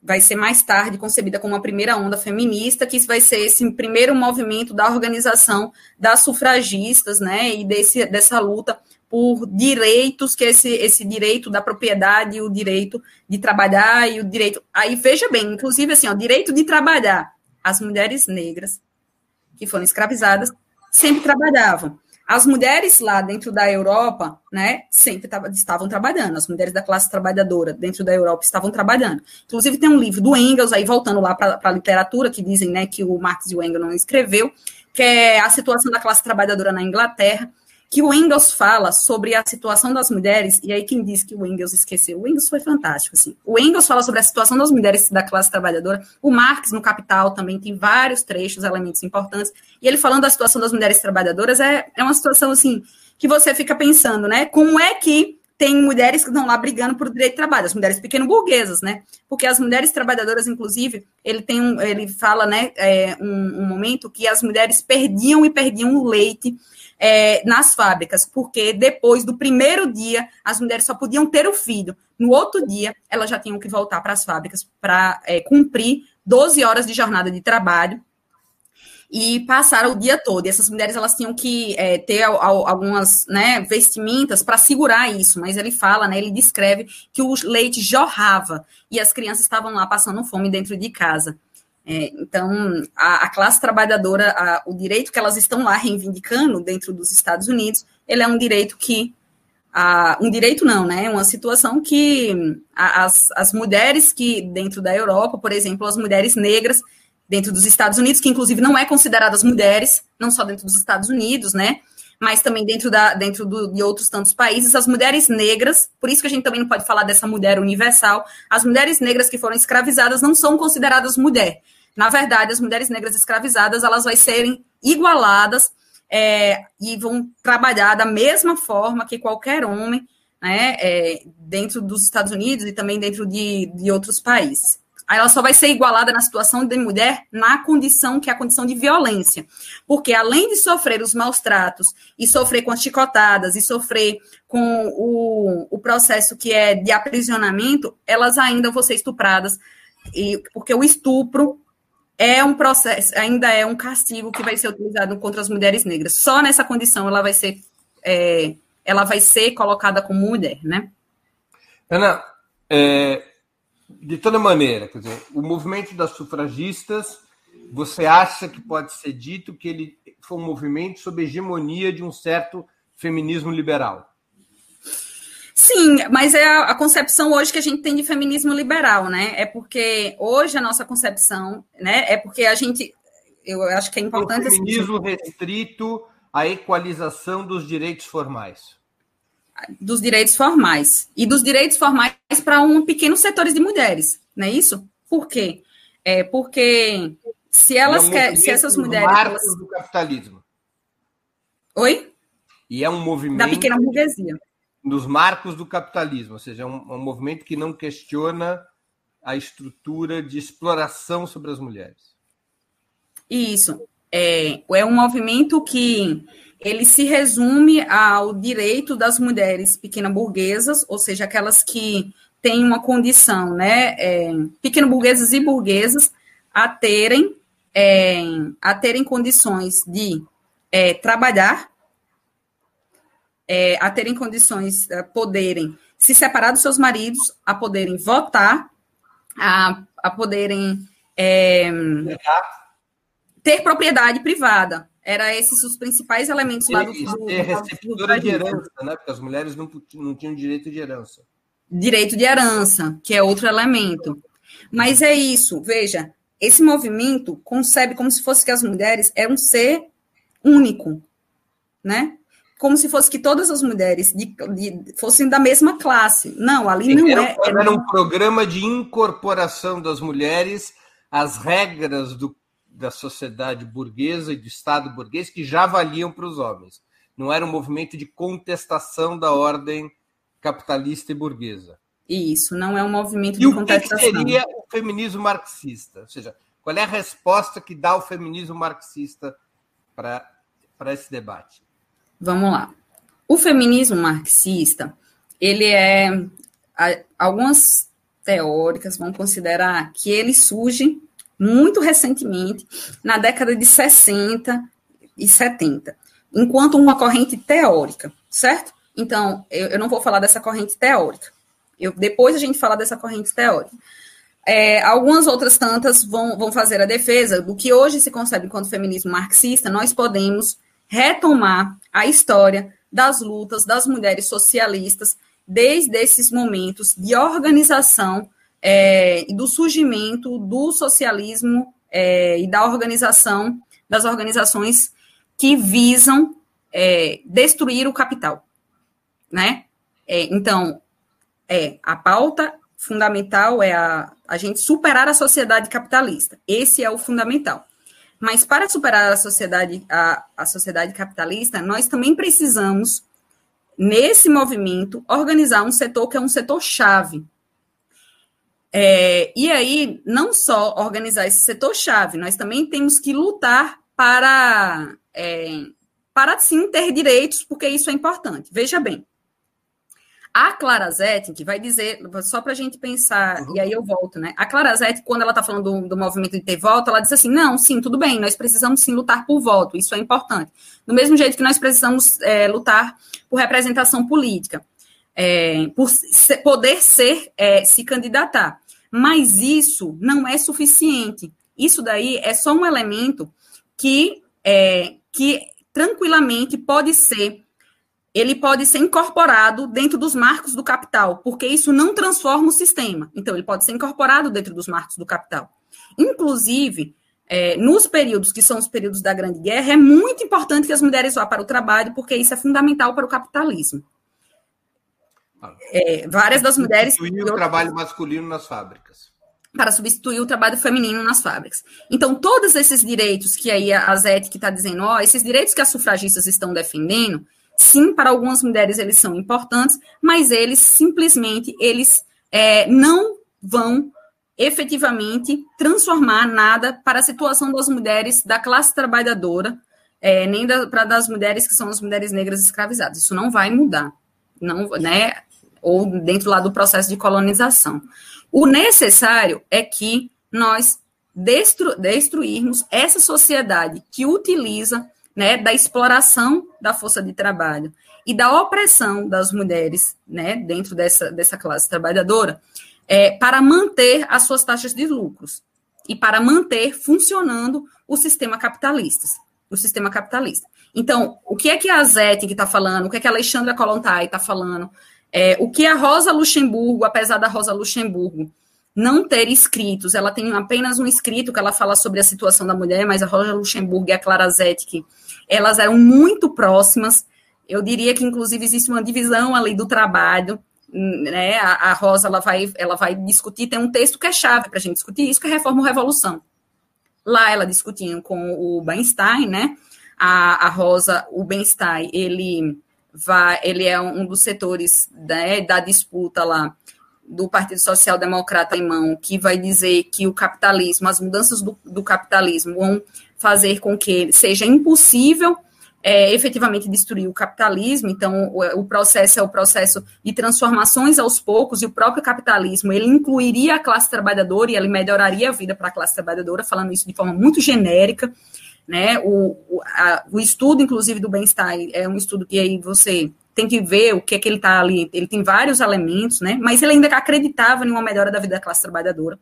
Vai ser mais tarde concebida como a primeira onda feminista, que vai ser esse primeiro movimento da organização das sufragistas, né, e desse, dessa luta por direitos, que esse, esse direito da propriedade, o direito de trabalhar e o direito. Aí veja bem, inclusive assim, o direito de trabalhar. As mulheres negras que foram escravizadas sempre trabalhavam. As mulheres lá dentro da Europa, né, sempre estavam trabalhando. As mulheres da classe trabalhadora dentro da Europa estavam trabalhando. Inclusive tem um livro do Engels, aí voltando lá para a literatura, que dizem, né, que o Marx e o Engels não escreveu, que é a situação da classe trabalhadora na Inglaterra, que o Engels fala sobre a situação das mulheres, e aí quem diz que o Engels esqueceu, o Engels foi fantástico, assim. O Engels fala sobre a situação das mulheres da classe trabalhadora, o Marx no Capital também tem vários trechos, elementos importantes, e ele falando da situação das mulheres trabalhadoras é, é uma situação, assim, que você fica pensando, né, como é que tem mulheres que estão lá brigando por direito de trabalho, as mulheres pequeno-burguesas, né? Porque as mulheres trabalhadoras, inclusive, ele tem um, ele fala, né, é, um, um momento que as mulheres perdiam e perdiam o leite é, nas fábricas, porque depois do primeiro dia, as mulheres só podiam ter o filho. No outro dia, elas já tinham que voltar para as fábricas para é, cumprir 12 horas de jornada de trabalho e passaram o dia todo. E essas mulheres elas tinham que é, ter algumas né, vestimentas para segurar isso, mas ele fala, né, ele descreve que o leite jorrava e as crianças estavam lá passando fome dentro de casa. É, então, a, a, classe trabalhadora, a, o direito que elas estão lá reivindicando dentro dos Estados Unidos, ele é um direito que, a, um direito não, né? Uma situação que as, as mulheres que dentro da Europa, por exemplo, as mulheres negras dentro dos Estados Unidos, que inclusive não é consideradas mulheres, não só dentro dos Estados Unidos, né? Mas também dentro, da, dentro do, de outros tantos países, as mulheres negras, por isso que a gente também não pode falar dessa mulher universal, as mulheres negras que foram escravizadas não são consideradas mulher. Na verdade, as mulheres negras escravizadas elas vão serem igualadas é, e vão trabalhar da mesma forma que qualquer homem, né, é, dentro dos Estados Unidos e também dentro de, de outros países. Ela só vai ser igualada na situação de mulher na condição que é a condição de violência. Porque além de sofrer os maus tratos e sofrer com as chicotadas e sofrer com o, o processo que é de aprisionamento, elas ainda vão ser estupradas. E, porque o estupro é um processo, ainda é um castigo que vai ser utilizado contra as mulheres negras. Só nessa condição ela vai ser, é, ela vai ser colocada como mulher, né? Ana, é, de toda maneira, quer dizer, o movimento das sufragistas, você acha que pode ser dito que ele foi um movimento sob hegemonia de um certo feminismo liberal? Sim, mas é a, concepção hoje que a gente tem de feminismo liberal, né? É porque hoje a nossa concepção, né? É porque a gente, eu acho que é importante. O feminismo restrito à equalização dos direitos formais. Dos direitos formais. E dos direitos formais para um pequenos setores de mulheres, não é isso? Por quê? É porque se elas é um querem, se essas mulheres. Elas... do capitalismo. Oi? E é um movimento. Da pequena burguesia nos marcos do capitalismo, ou seja, é um, um movimento que não questiona a estrutura de exploração sobre as mulheres. Isso. é, é um movimento que ele se resume ao direito das mulheres pequena burguesas, ou seja, aquelas que têm uma condição, né, é, pequeno burguesas e burguesas, a terem, é, a terem condições de é, trabalhar, é, a terem condições, a poderem se separar dos seus maridos, a poderem votar, a, a poderem é, ter propriedade privada. Era esses os principais elementos lá do. E ser receptora do de herança, né? Porque as mulheres não, não tinham direito de herança. Direito de herança, que é outro elemento. Mas é isso, veja, esse movimento concebe como se fosse que as mulheres eram um ser único, né? Como se fosse que todas as mulheres de, de, fossem da mesma classe. Não, ali não era, é. Era, era um programa de incorporação das mulheres às regras do da sociedade burguesa e do Estado burguês que já valiam para os homens. Não era um movimento de contestação da ordem capitalista e burguesa. Isso, não é um movimento de e contestação. E o que seria o feminismo marxista? Ou seja, qual é a resposta que dá o feminismo marxista para esse debate? Vamos lá. O feminismo marxista, ele é algumas teóricas vão considerar que ele surge muito recentemente, na década de 60 e 70, enquanto uma corrente teórica, certo? Então, eu, eu não vou falar dessa corrente teórica. Eu, depois a gente fala dessa corrente teórica. É, algumas outras tantas vão, vão fazer a defesa do que hoje se concebe enquanto feminismo marxista, nós podemos retomar a história das lutas das mulheres socialistas desde esses momentos de organização é, do surgimento do socialismo é, e da organização das organizações que visam é, destruir o capital, né? É, então, é a pauta fundamental é a, a gente superar a sociedade capitalista. Esse é o fundamental. Mas para superar a sociedade, a, a sociedade capitalista, nós também precisamos, nesse movimento, organizar um setor que é um setor chave, é, e aí, não só organizar esse setor-chave, nós também temos que lutar para, é, para sim ter direitos, porque isso é importante. Veja bem, a Clara Zetkin, que vai dizer, só para a gente pensar, uhum. e aí eu volto, né? A Clara Zetkin, quando ela está falando do, do, movimento de ter voto, ela diz assim: não, sim, tudo bem, nós precisamos sim lutar por voto, isso é importante. Do mesmo jeito que nós precisamos é, lutar por representação política é, por poder ser, é, se candidatar. Mas isso não é suficiente. Isso daí é só um elemento que, é, que tranquilamente pode ser, ele pode ser incorporado dentro dos marcos do capital, porque isso não transforma o sistema. Então, ele pode ser incorporado dentro dos marcos do capital. Inclusive, é, nos períodos que são os períodos da Grande Guerra, é muito importante que as mulheres vá para o trabalho, porque isso é fundamental para o capitalismo. É, várias das mulheres. Substituir o trabalho masculino nas fábricas. Para substituir o trabalho feminino nas fábricas. Então, todos esses direitos que aí a Zete está dizendo, ó, esses direitos que as sufragistas estão defendendo, sim, para algumas mulheres eles são importantes, mas eles simplesmente eles é, não vão efetivamente transformar nada para a situação das mulheres da classe trabalhadora, é, nem da, para das mulheres que são as mulheres negras escravizadas. Isso não vai mudar. Não, né? Ou dentro lá do processo de colonização. O necessário é que nós destru destruirmos essa sociedade que utiliza né, da exploração da força de trabalho e da opressão das mulheres né, dentro dessa, dessa classe trabalhadora é, para manter as suas taxas de lucros e para manter funcionando o sistema capitalista. O sistema capitalista. Então, o que é que a Zete está falando, o que é que a Alexandra Kolontai está falando, é, o que a Rosa Luxemburgo, apesar da Rosa Luxemburgo não ter escritos, ela tem apenas um escrito que ela fala sobre a situação da mulher, mas a Rosa Luxemburgo e a Clara Zetkin, elas eram muito próximas. Eu diria que, inclusive, existe uma divisão ali do trabalho. Né? A, a Rosa ela vai, ela vai discutir, tem um texto que é chave para a gente discutir isso, que é Reforma ou Revolução. Lá ela discutindo com o Bernstein, né? A, a Rosa, o Bernstein, ele vai, ele é um dos setores né, da disputa lá do Partido Social Democrata alemão, que vai dizer que o capitalismo, as mudanças do, do capitalismo vão fazer com que seja impossível é, efetivamente destruir o capitalismo, então o, o, processo é o processo de transformações aos poucos, e o próprio capitalismo, ele incluiria a classe trabalhadora e ele melhoraria a vida para a classe trabalhadora, falando isso de forma muito genérica, né, o, o, a, o estudo, inclusive, do bem-estar é um estudo que aí você tem que ver o que é que ele está ali, ele tem vários elementos, né, mas ele ainda acreditava em uma melhora da vida da classe trabalhadora.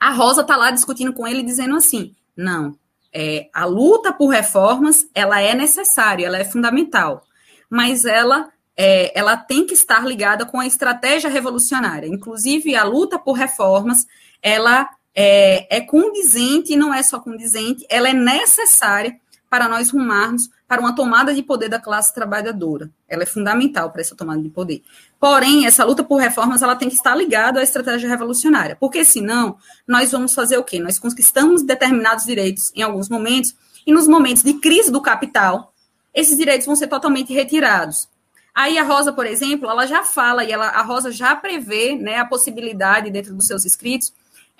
A Rosa está lá discutindo com ele, dizendo assim, não, é, a luta por reformas, ela é necessária, ela é fundamental, mas ela, é, ela tem que estar ligada com a estratégia revolucionária. Inclusive, a luta por reformas, ela é, é condizente, e não é só condizente, ela é necessária para nós rumarmos para uma tomada de poder da classe trabalhadora. Ela é fundamental para essa tomada de poder. Porém, essa luta por reformas ela tem que estar ligada à estratégia revolucionária, porque senão nós vamos fazer o quê? Nós conquistamos determinados direitos em alguns momentos e nos momentos de crise do capital, esses direitos vão ser totalmente retirados. Aí a Rosa, por exemplo, ela já fala e ela, a Rosa já prevê né, a possibilidade dentro dos seus escritos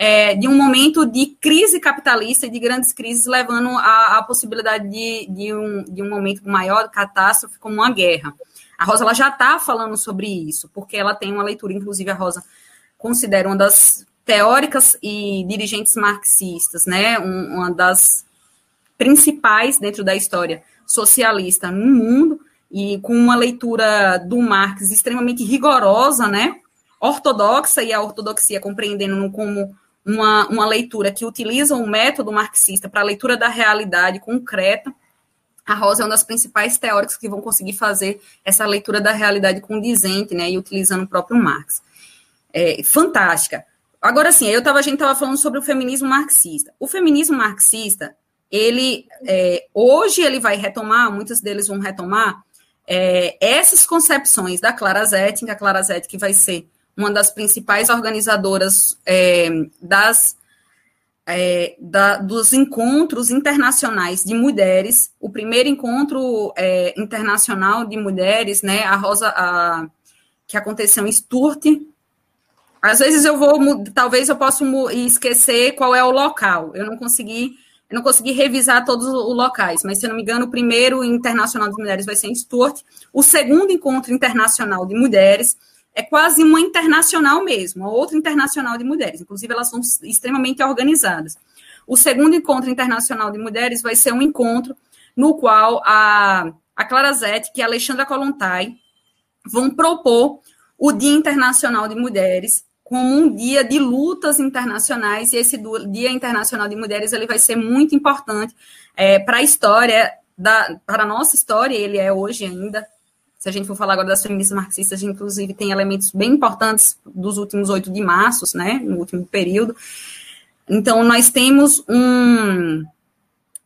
é, de um momento de crise capitalista e de grandes crises, levando à, possibilidade de, de, um, de um momento maior catástrofe, como uma guerra. A Rosa ela já está falando sobre isso, porque ela tem uma leitura, inclusive a Rosa considera uma das teóricas e dirigentes marxistas, né, uma das principais dentro da história socialista no mundo, e com uma leitura do Marx extremamente rigorosa, né, ortodoxa, e a ortodoxia compreendendo como uma, uma leitura que utiliza um método marxista para a leitura da realidade concreta. A Rosa é uma das principais teóricas que vão conseguir fazer essa leitura da realidade condizente, né, e utilizando o próprio Marx. É, fantástica. Agora sim, eu tava, a gente estava falando sobre o feminismo marxista. O feminismo marxista, ele é, hoje ele vai retomar, muitos deles vão retomar é, essas concepções da Clara Zetkin, a Clara Zetkin vai ser uma das principais organizadoras é, das, é, da, dos encontros internacionais de mulheres. O primeiro encontro é, internacional de mulheres, né, a Rosa, a, que aconteceu em Sturt. Às vezes eu vou, talvez eu possa esquecer qual é o local. Eu não consegui, eu não consegui revisar todos os locais, mas se eu não me engano, o primeiro internacional de mulheres vai ser em Sturt. O segundo encontro internacional de mulheres é quase uma internacional mesmo, uma outra internacional de mulheres. Inclusive, elas são extremamente organizadas. O segundo encontro internacional de mulheres vai ser um encontro no qual a, a Clara Zete e a Alexandra Kolontai vão propor o Dia Internacional de Mulheres como um dia de lutas internacionais, e esse Dia Internacional de Mulheres ele vai ser muito importante é, para a história, da, para a nossa história, ele é hoje ainda, se a gente for falar agora das feministas marxistas, inclusive, tem elementos bem importantes dos últimos 8 de março, né, no último período. Então, nós temos um,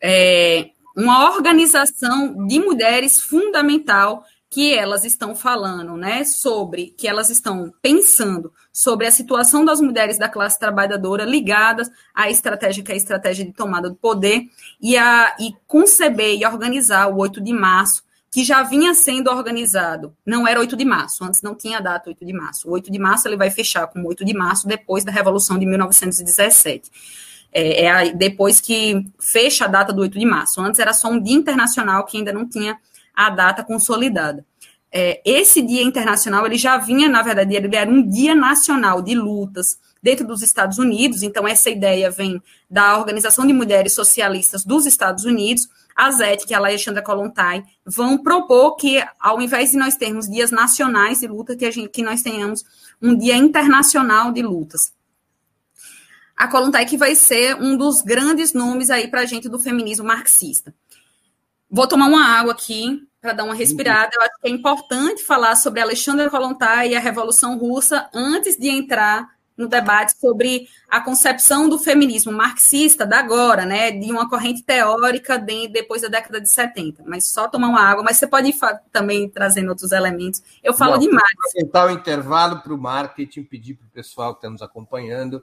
é, uma organização de mulheres fundamental que elas estão falando, né, sobre, que elas estão pensando sobre a situação das mulheres da classe trabalhadora ligadas à estratégia que é a estratégia de tomada do poder e a e conceber e organizar o 8 de março que já vinha sendo organizado. Não era 8 de março, antes não tinha data 8 de março. O 8 de março ele vai fechar com 8 de março depois da Revolução de 1917. É, é depois que fecha a data do 8 de março. Antes era só um dia internacional que ainda não tinha a data consolidada. É, esse dia internacional ele já vinha, na verdade, ele era um dia nacional de lutas dentro dos Estados Unidos. Então essa ideia vem da Organização de Mulheres Socialistas dos Estados Unidos a ZET, que é a Alexandra Kolontai, vão propor que, ao invés de nós termos dias nacionais de luta, que, a gente, que nós tenhamos um dia internacional de lutas. A Kolontai que vai ser um dos grandes nomes aí para a gente do feminismo marxista. Vou tomar uma água aqui para dar uma respirada. Eu acho que é importante falar sobre Alexandra Kolontai e a Revolução Russa antes de entrar no debate sobre a concepção do feminismo marxista da agora, né, de uma corrente teórica de, depois da década de 70. Mas só tomar uma água, mas você pode ir também trazendo outros elementos. Eu falo Bom, demais. Aproveitar o intervalo para o marketing, pedir para o pessoal que está nos acompanhando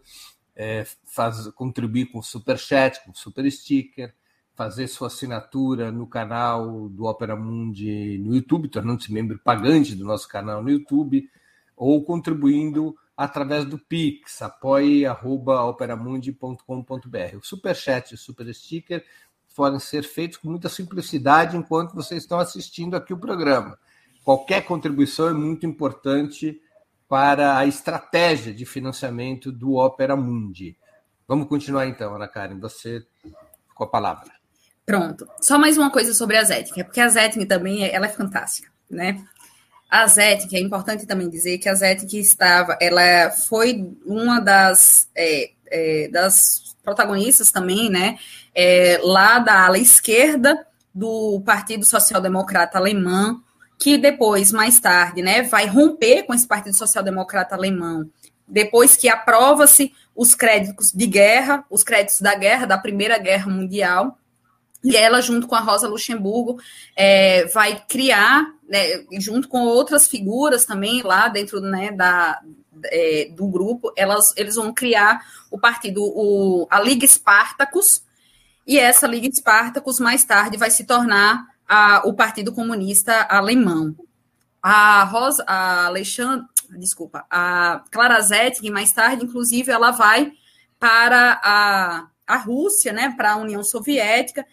é, faz, contribuir com o super chat, com o super sticker, fazer sua assinatura no canal do Opera Mundi no YouTube, tornando-se membro pagante do nosso canal no YouTube ou contribuindo através do Pix, apoie.operamundi.com.br. O superchat e o super sticker podem ser feitos com muita simplicidade enquanto vocês estão assistindo aqui o programa. Qualquer contribuição é muito importante para a estratégia de financiamento do Opera Mundi. Vamos continuar então, Ana Karen, você com a palavra. Pronto. Só mais uma coisa sobre a Zetkin, porque a Zetkin também ela é fantástica, né? A Zetkin, é importante também dizer que a Zetkin estava, ela foi uma das, é, é, das protagonistas também, né, é, lá da ala esquerda do Partido Social Democrata Alemão, que depois, mais tarde, né, vai romper com esse Partido Social Democrata Alemão, depois que aprova-se os créditos de guerra, os créditos da guerra, da Primeira Guerra Mundial, e ela, junto com a Rosa Luxemburgo, é, vai criar, né, junto com outras figuras também lá dentro né, da, é, do grupo, elas, eles vão criar o partido, o, a Liga Espartacus, e essa Liga Espartacus mais tarde vai se tornar a, o Partido Comunista Alemão. A Rosa, a Alexandre, desculpa, a Clara Zetkin, mais tarde, inclusive, ela vai para a, a Rússia, né, para a União Soviética,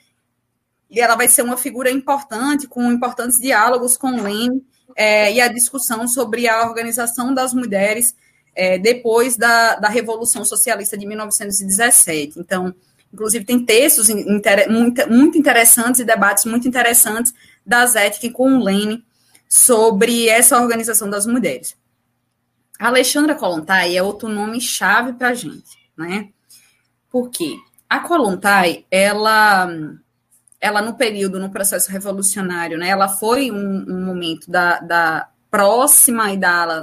e ela vai ser uma figura importante, com importantes diálogos com Lenin é, e a discussão sobre a organização das mulheres é, depois da, da Revolução Socialista de 1917. Então, inclusive, tem textos inter, muito, muito interessantes e debates muito interessantes da Zetkin com o Lenin sobre essa organização das mulheres. A Alexandra Kolontai é outro nome chave para a gente, né? Por quê? A Kolontai, ela ela no período, no processo revolucionário, né, ela foi um, um momento da, da próxima e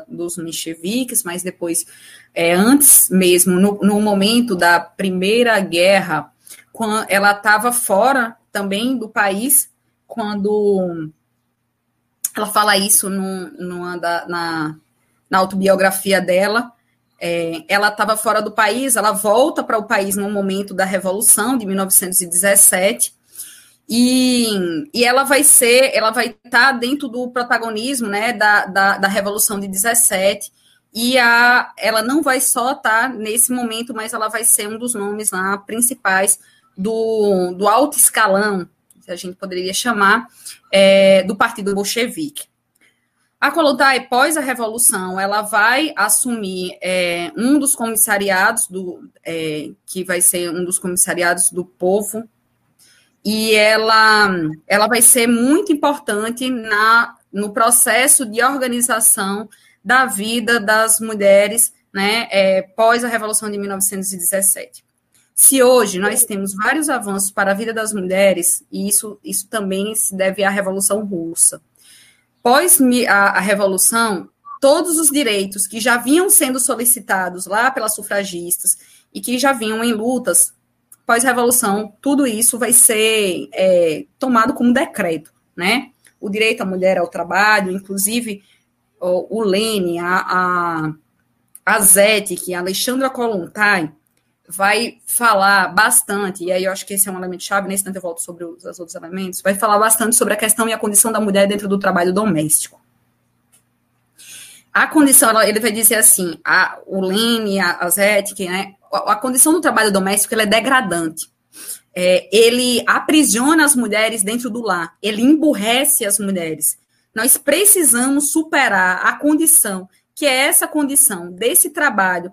dos mencheviques, mas depois, é, antes mesmo, no, no momento da Primeira Guerra, quando ela estava fora também do país, quando ela fala isso no, da, na, na autobiografia dela, é, ela estava fora do país, ela volta para o país no momento da Revolução de 1917, e, e ela vai ser, ela vai estar tá dentro do protagonismo né, da, da, da, Revolução de 17, e a, ela não vai só estar tá nesse momento, mas ela vai ser um dos nomes lá principais do, do alto escalão, que a gente poderia chamar, é, do Partido Bolchevique. A Kolontai, pós a Revolução, ela vai assumir é, um dos comissariados, do, é, que vai ser um dos comissariados do povo e ela, ela vai ser muito importante na, no processo de organização da vida das mulheres né, é, pós a Revolução de 1917. Se hoje nós temos vários avanços para a vida das mulheres, e isso, isso também se deve à Revolução Russa. Pós a, a Revolução, todos os direitos que já vinham sendo solicitados lá pelas sufragistas e que já vinham em lutas pós-revolução, tudo isso vai ser é, tomado como decreto, né? O direito à mulher ao trabalho, inclusive o, o Lene, a, a, a Zetic, a Alexandra Kolontai, vai falar bastante, e aí eu acho que esse é um elemento chave, nesse tanto eu volto sobre os, os outros elementos, vai falar bastante sobre a questão e a condição da mulher dentro do trabalho doméstico. A condição, ele vai dizer assim, a, o Lene, a, a Zetic, né, a condição do trabalho doméstico é degradante. É, ele aprisiona as mulheres dentro do lar, ele emburrece as mulheres. Nós precisamos superar a condição, que é essa condição desse trabalho,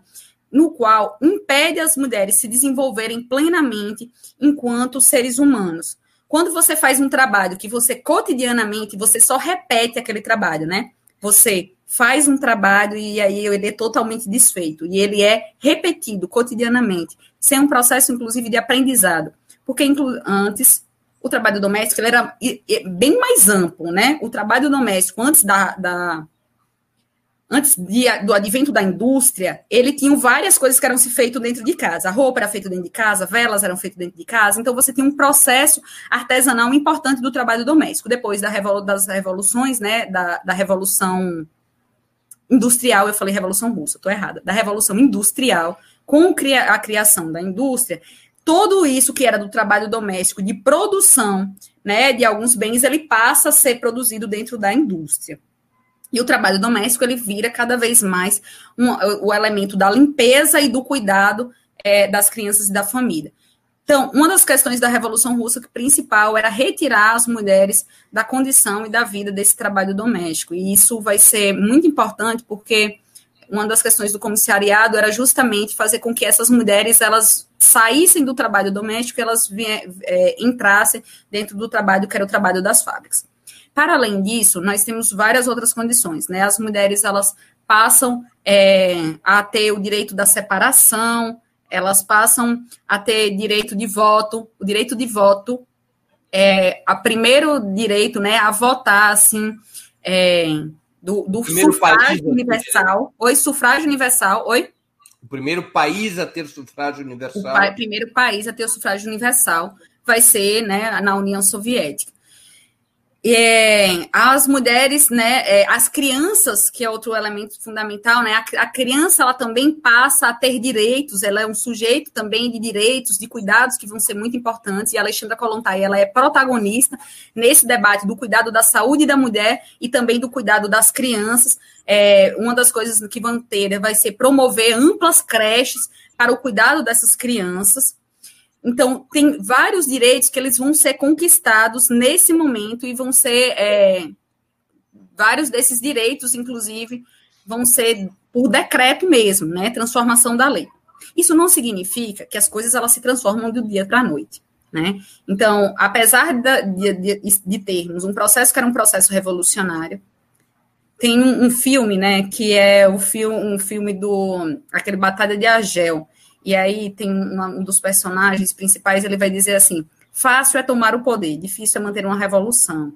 no qual impede as mulheres se desenvolverem plenamente enquanto seres humanos. Quando você faz um trabalho que você cotidianamente, você só repete aquele trabalho, né? Você faz um trabalho e aí ele é totalmente desfeito. E ele é repetido cotidianamente, sem um processo, inclusive, de aprendizado. Porque antes o trabalho doméstico era bem mais amplo, né? O trabalho doméstico, antes da, da antes de, do advento da indústria, ele tinha várias coisas que eram se feitas dentro de casa. A roupa era feita dentro de casa, velas eram feitas dentro de casa. Então, você tinha um processo artesanal importante do trabalho doméstico. Depois da revolu das revoluções, né, da, da revolução industrial, eu falei revolução russa, estou errada, da revolução industrial, com a criação da indústria, tudo isso que era do trabalho doméstico, de produção, né, de alguns bens, ele passa a ser produzido dentro da indústria. E o trabalho doméstico ele vira cada vez mais um, o elemento da limpeza e do cuidado é, das crianças e da família. Então, uma das questões da Revolução Russa principal era retirar as mulheres da condição e da vida desse trabalho doméstico. E isso vai ser muito importante porque uma das questões do comissariado era justamente fazer com que essas mulheres elas saíssem do trabalho doméstico e elas é, entrassem dentro do trabalho que era o trabalho das fábricas. Para além disso, nós temos várias outras condições, né? As mulheres elas passam é, a ter o direito da separação, elas passam a ter direito de voto. O direito de voto é o primeiro direito, né, a votar assim é, do, do sufrágio universal. Oi, sufrágio universal. Oi. O primeiro país a ter sufrágio universal. O primeiro país a ter o sufrágio universal vai ser, né, na União Soviética. É, as mulheres, né, é, as crianças, que é outro elemento fundamental, né, a, a, criança ela também passa a ter direitos, ela é um sujeito também de direitos, de cuidados que vão ser muito importantes, e a Alexandra Kolontai, ela é protagonista nesse debate do cuidado da saúde da mulher e também do cuidado das crianças. É, uma das coisas que vão ter vai ser promover amplas creches para o cuidado dessas crianças, então, tem vários direitos que eles vão ser conquistados nesse momento e vão ser. É, vários desses direitos, inclusive, vão ser por decreto mesmo, né? Transformação da lei. Isso não significa que as coisas elas se transformam do dia para a noite. Né? Então, apesar de, de, de, termos um processo que era um processo revolucionário, tem um, um filme, né, que é o filme, um filme do aquele Batalha de Argel, e aí tem uma, um dos personagens principais, ele vai dizer assim: fácil é tomar o poder, difícil é manter uma revolução.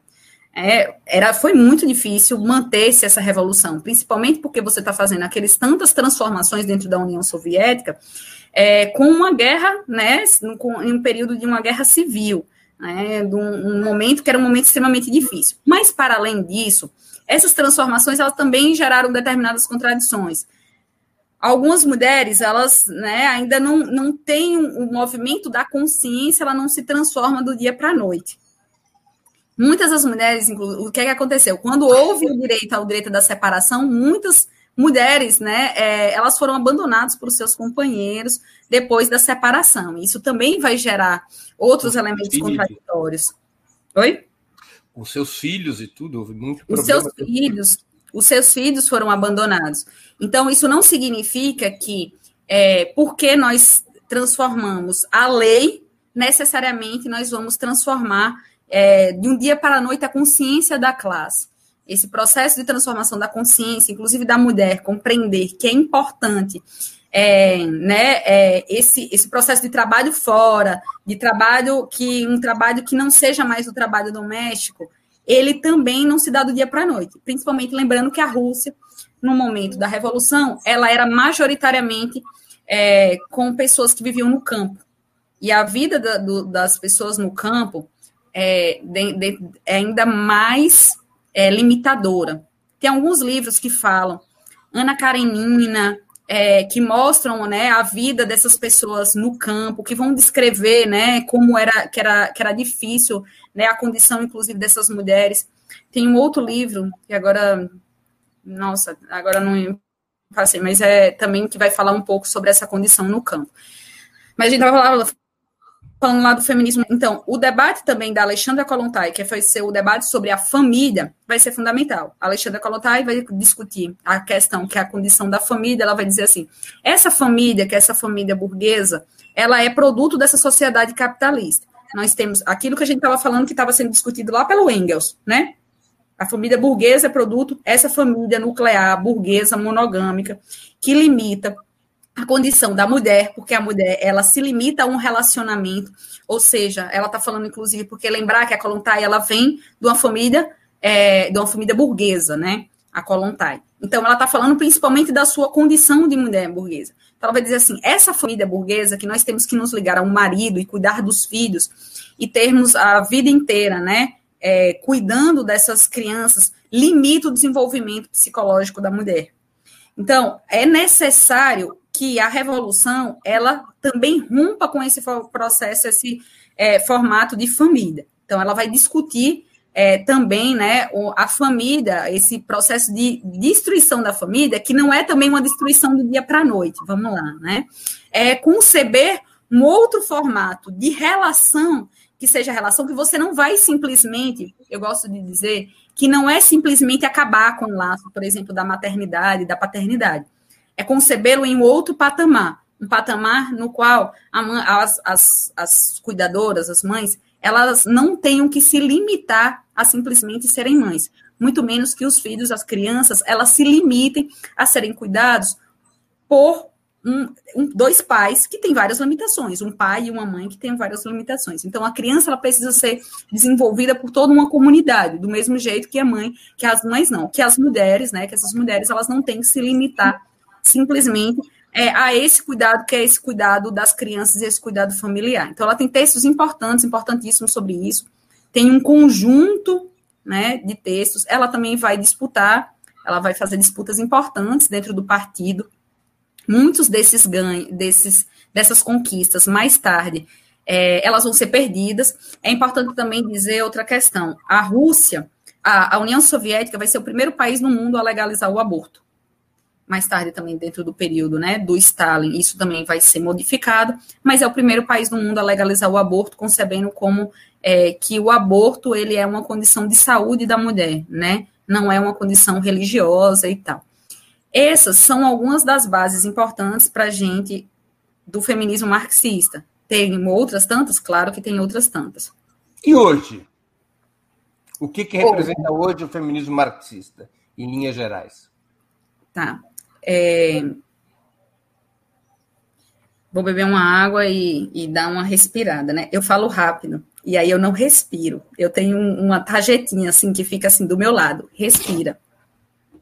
É, era, foi muito difícil manter-se essa revolução, principalmente porque você está fazendo aqueles tantas transformações dentro da União Soviética, é, com uma guerra, né, com, em um período de uma guerra civil, né, de um, um, momento que era um momento extremamente difícil. Mas, para além disso, essas transformações elas também geraram determinadas contradições algumas mulheres, elas né, ainda não, não têm o um, um movimento da consciência, ela não se transforma do dia para a noite. Muitas das mulheres, o que, é que aconteceu? Quando houve o direito ao direito da separação, muitas mulheres, né, é, elas foram abandonadas por seus companheiros depois da separação. Isso também vai gerar outros elementos filhos. contraditórios. Oi? Com seus filhos e tudo, houve muito Os seus filhos, os seus filhos foram abandonados. Então, isso não significa que, é, porque nós transformamos a lei, necessariamente nós vamos transformar é, de um dia para a noite a consciência da classe. Esse processo de transformação da consciência, inclusive da mulher, compreender que é importante é, né, é, esse, esse processo de trabalho fora, de trabalho que um trabalho que não seja mais o trabalho doméstico, ele também não se dá do dia para a noite. Principalmente lembrando que a Rússia, no momento da Revolução, ela era majoritariamente é, com pessoas que viviam no campo. E a vida da, do, das pessoas no campo é, de, de, é ainda mais é, limitadora. Tem alguns livros que falam, Ana Karenina, é, que mostram né, a vida dessas pessoas no campo, que vão descrever né, como era que, era que era difícil né, a condição, inclusive, dessas mulheres. Tem um outro livro, que agora, nossa, agora não passei, mas é também que vai falar um pouco sobre essa condição no campo. Mas a gente estava falando lá do feminismo. Então, o debate também da Alexandra Kolontai, que vai ser o debate sobre a família, vai ser fundamental. A Alexandra Kolontai vai discutir a questão que é a condição da família, ela vai dizer assim, essa família, que é essa família burguesa, ela é produto dessa sociedade capitalista. Nós temos aquilo que a gente estava falando que estava sendo discutido lá pelo Engels, né? A família burguesa é produto, essa família nuclear, burguesa, monogâmica, que limita a condição da mulher, porque a mulher ela se limita a um relacionamento, ou seja, ela está falando inclusive porque lembrar que a Kolontai ela vem de uma família é, de uma família burguesa, né? A Kolontai. Então ela está falando principalmente da sua condição de mulher burguesa. Então ela vai dizer assim: essa família burguesa que nós temos que nos ligar a um marido e cuidar dos filhos e termos a vida inteira, né? É, cuidando dessas crianças, limita o desenvolvimento psicológico da mulher. Então, é necessário que a revolução ela também rompa com esse processo, esse é, formato de família. Então, ela vai discutir é, também né, a família, esse processo de destruição da família, que não é também uma destruição do dia para a noite, vamos lá, né? É conceber um outro formato de relação que seja relação que você não vai simplesmente, eu gosto de dizer, que não é simplesmente acabar com o laço, por exemplo, da maternidade, da paternidade. É concebê-lo em outro patamar, um patamar no qual mãe, as, as, as cuidadoras, as mães, elas não tenham que se limitar a simplesmente serem mães, muito menos que os filhos, as crianças, elas se limitem a serem cuidados por um, um, dois pais que têm várias limitações, um pai e uma mãe que têm várias limitações. Então, a criança ela precisa ser desenvolvida por toda uma comunidade, do mesmo jeito que a mãe, que as mães não, que as mulheres, né, que essas mulheres elas não têm que se limitar simplesmente é, a esse cuidado, que é esse cuidado das crianças e esse cuidado familiar. Então, ela tem textos importantes, importantíssimos sobre isso. Tem um conjunto né, de textos. Ela também vai disputar, ela vai fazer disputas importantes dentro do partido muitos desses ganhos, desses, dessas conquistas mais tarde, é, elas vão ser perdidas. É importante também dizer outra questão: a Rússia, a, a União Soviética vai ser o primeiro país no mundo a legalizar o aborto. Mais tarde, também dentro do período né, do Stalin, isso também vai ser modificado, mas é o primeiro país no mundo a legalizar o aborto, concebendo como é, que o aborto ele é uma condição de saúde da mulher, né? Não é uma condição religiosa e tal. Essas são algumas das bases importantes para a gente do feminismo marxista. Tem outras tantas? Claro que tem outras tantas. E hoje? O que, que representa hoje o feminismo marxista, em linhas gerais? Tá. É... Vou beber uma água e, e, dar uma respirada, né? Eu falo rápido, e aí eu não respiro. Eu tenho uma tarjetinha assim que fica assim do meu lado. Respira.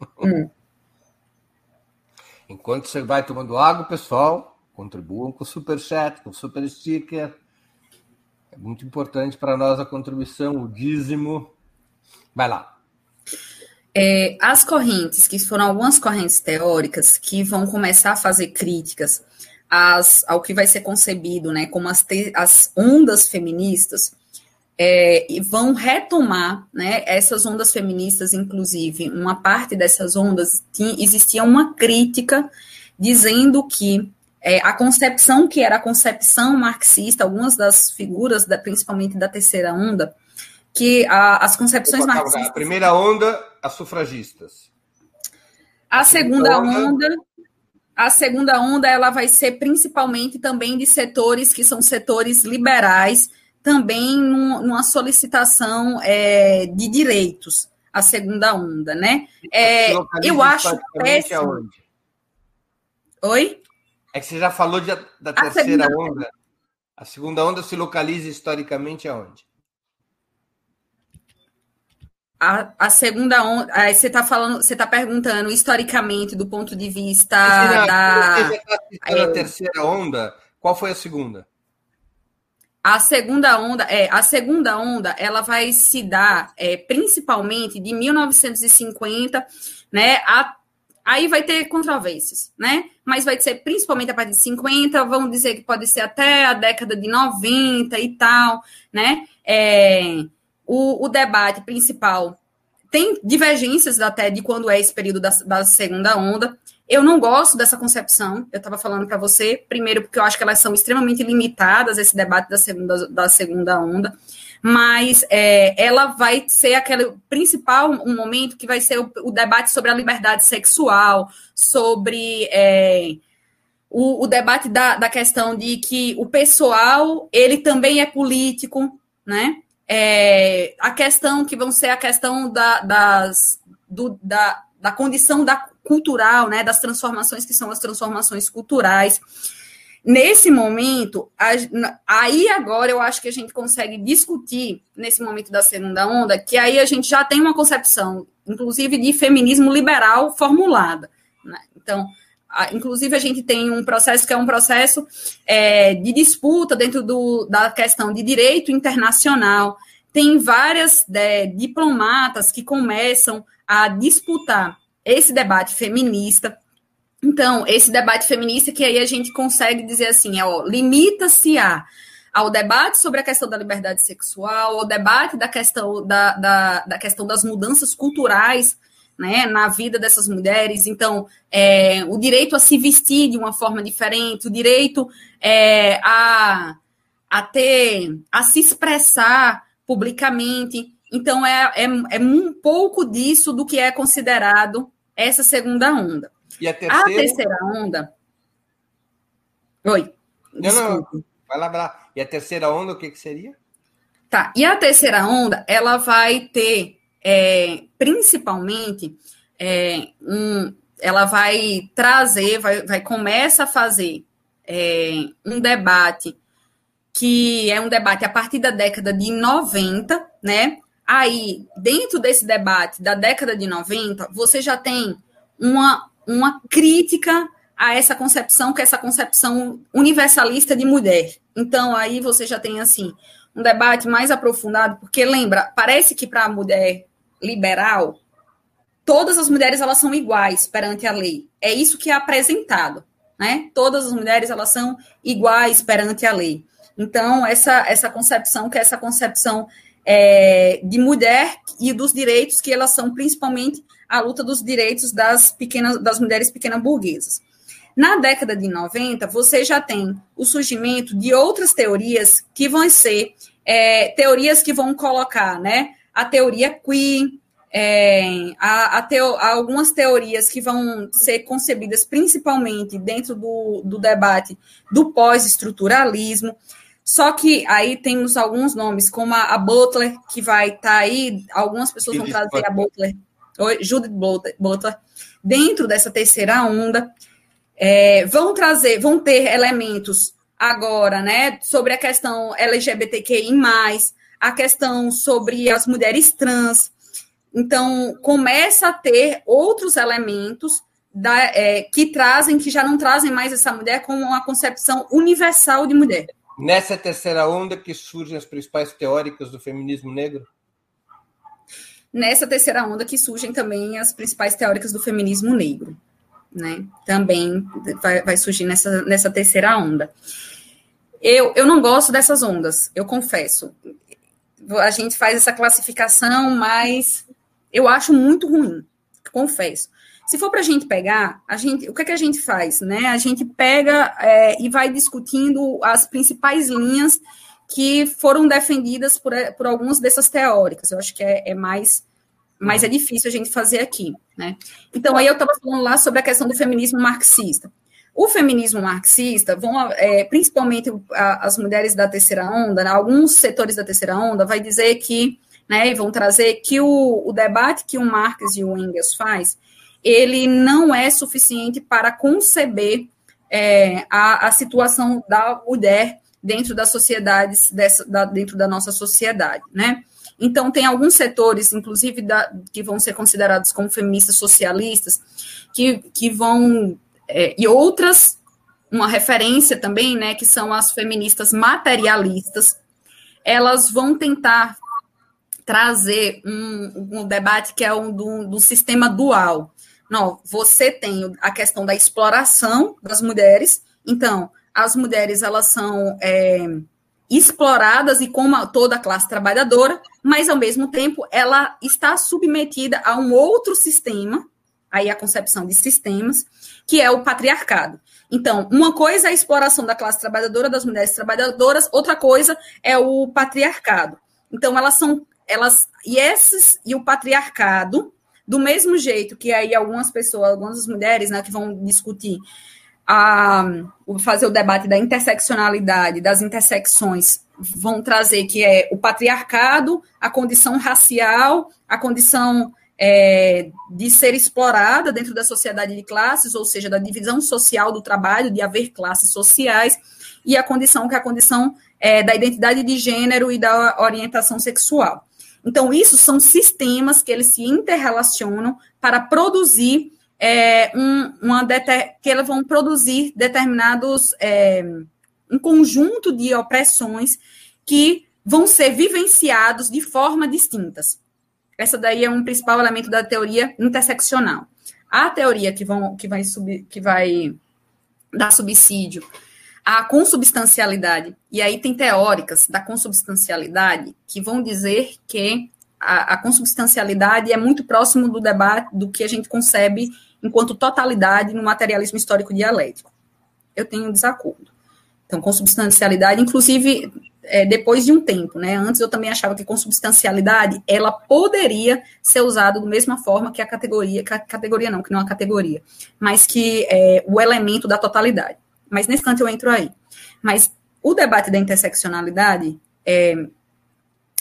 hum. Enquanto você vai tomando água, pessoal, contribuam com o Super Chat, com o Super Sticker. É muito importante para nós a contribuição, o dízimo. Vai lá. É, as correntes, que foram algumas correntes teóricas, que vão começar a fazer críticas às, ao que vai ser concebido né, como as, te, as ondas feministas, é, e vão retomar né, essas ondas feministas, inclusive, uma parte dessas ondas tinha, existia uma crítica dizendo que é, a concepção que era a concepção marxista, algumas das figuras, da, principalmente da terceira onda, que a, as concepções Opa, marxistas. A primeira onda, as sufragistas. A, a segunda onda, a segunda onda ela vai ser principalmente também de setores que são setores liberais também num, numa solicitação é, de direitos, a segunda onda, né? É, eu acho péssimo. Aonde? Oi? É que você já falou de, da terceira segunda... onda. A segunda onda se localiza historicamente aonde? A, a segunda onda. Aí você está falando, você está perguntando historicamente do ponto de vista não, da. Já está a terceira onda. Qual foi a segunda? A segunda onda, é, a segunda onda, ela vai se dar é, principalmente de 1950, né? A, aí vai ter controvérsias, né? Mas vai ser principalmente a partir de 50, vamos dizer que pode ser até a década de 90 e tal, né? É, o, o debate principal. Tem divergências até de quando é esse período da, da segunda onda, eu não gosto dessa concepção, eu estava falando para você, primeiro porque eu acho que elas são extremamente limitadas, esse debate da segunda, da segunda onda, mas é, ela vai ser aquele principal um momento que vai ser o, o debate sobre a liberdade sexual, sobre é, o, o, debate da, da questão de que o pessoal, ele também é político, né? É, a questão que vão ser a questão da, das, do, da, da condição da cultural, né, das transformações que são as transformações culturais. Nesse momento, aí agora eu acho que a gente consegue discutir, nesse momento da segunda onda, que aí a gente já tem uma concepção, inclusive, de feminismo liberal formulada. Né? Então, inclusive, a gente tem um processo que é um processo é, de disputa dentro do, da questão de direito internacional. Tem várias é, diplomatas que começam a disputar esse debate feminista. Então, esse debate feminista que aí a gente consegue dizer assim, ó, limita-se a ao debate sobre a questão da liberdade sexual, ao debate da questão, da, da, da questão das mudanças culturais né, na vida dessas mulheres. Então, é, o direito a se vestir de uma forma diferente, o direito é, a, a ter, a se expressar publicamente. Então, é, é, é um pouco disso do que é considerado essa segunda onda. E a terceira, a terceira onda. Oi. Não, não, vai lá, vai lá. E a terceira onda, o que, que seria? Tá. E a terceira onda, ela vai ter é, principalmente, é, um, ela vai trazer, vai, vai começa a fazer é, um debate que é um debate a partir da década de 90, né? Aí, dentro desse debate da década de 90, você já tem uma, uma crítica a essa concepção, que é essa concepção universalista de mulher. Então, aí você já tem, assim, um debate mais aprofundado, porque lembra, parece que para a mulher liberal, todas as mulheres elas são iguais perante a lei. É isso que é apresentado, né? Todas as mulheres elas são iguais perante a lei. Então essa essa concepção que é essa concepção é, de mulher e dos direitos que elas são principalmente a luta dos direitos das pequenas das mulheres pequenas burguesas. Na década de 90, você já tem o surgimento de outras teorias que vão ser é, teorias que vão colocar, né, a teoria queer, é, a, a teo, algumas teorias que vão ser concebidas principalmente dentro do, do debate do pós-estruturalismo. Só que aí temos alguns nomes, como a, a Butler, que vai estar tá aí, algumas pessoas vão trazer a Butler, Judith Butler, dentro dessa terceira onda. É, vão trazer, vão ter elementos agora, né, sobre a questão LGBTQI+, a questão sobre as mulheres trans. Então, começa a ter outros elementos da, é, que trazem, que já não trazem mais essa mulher como uma concepção universal de mulher. Nessa terceira onda que surgem as principais teóricas do feminismo negro? Nessa terceira onda que surgem também as principais teóricas do feminismo negro. Né? Também vai, vai surgir nessa, nessa terceira onda. Eu, eu não gosto dessas ondas, eu confesso a gente faz essa classificação, mas eu acho muito ruim, confesso. Se for para a gente pegar, a gente, o que, é que a gente faz? Né? A gente pega é, e vai discutindo as principais linhas que foram defendidas por, por algumas dessas teóricas. Eu acho que é, é mais, mais é difícil a gente fazer aqui. Né? Então, aí eu estava falando lá sobre a questão do feminismo marxista. O feminismo marxista, vão, é, principalmente a, as mulheres da terceira onda, né, alguns setores da terceira onda, vai dizer que, né, vão trazer que o, o debate que o Marx e o Engels faz, ele não é suficiente para conceber é, a, a situação da mulher dentro das sociedades, dessa, da, dentro da nossa sociedade, né? Então, tem alguns setores, inclusive, da, que vão ser considerados como feministas socialistas, que, que vão é, e outras, uma referência também, né, que são as feministas materialistas, elas vão tentar trazer um, um debate que é um do, do sistema dual. Não, você tem a questão da exploração das mulheres, então, as mulheres, elas são é, exploradas e como toda a classe trabalhadora, mas, ao mesmo tempo, ela está submetida a um outro sistema, aí a concepção de sistemas, que é o patriarcado. Então, uma coisa é a exploração da classe trabalhadora, das mulheres trabalhadoras, outra coisa é o patriarcado. Então, elas são, elas, e esses, e o patriarcado, do mesmo jeito que aí algumas pessoas, algumas mulheres, né, que vão discutir, a, fazer o debate da interseccionalidade, das intersecções, vão trazer que é o patriarcado, a condição racial, a condição é, de ser explorada dentro da sociedade de classes, ou seja, da divisão social do trabalho, de haver classes sociais, e a condição que é a condição é, da identidade de gênero e da orientação sexual. Então, isso são sistemas que eles se interrelacionam para produzir é, um, uma que eles vão produzir determinados é, um conjunto de opressões que vão ser vivenciados de forma distintas. Essa daí é um principal elemento da teoria interseccional. A teoria que, vão, que, vai, sub, que vai dar subsídio a consubstancialidade. E aí tem teóricas da consubstancialidade que vão dizer que a, a consubstancialidade é muito próximo do debate do que a gente concebe enquanto totalidade no materialismo histórico dialético. Eu tenho um desacordo. Então, consubstancialidade, inclusive, é, depois de um tempo, né? Antes eu também achava que consubstancialidade ela poderia ser usada da mesma forma que a categoria, que a categoria não, que não é uma categoria, mas que é o elemento da totalidade. Mas nesse canto eu entro aí. Mas o debate da interseccionalidade, é,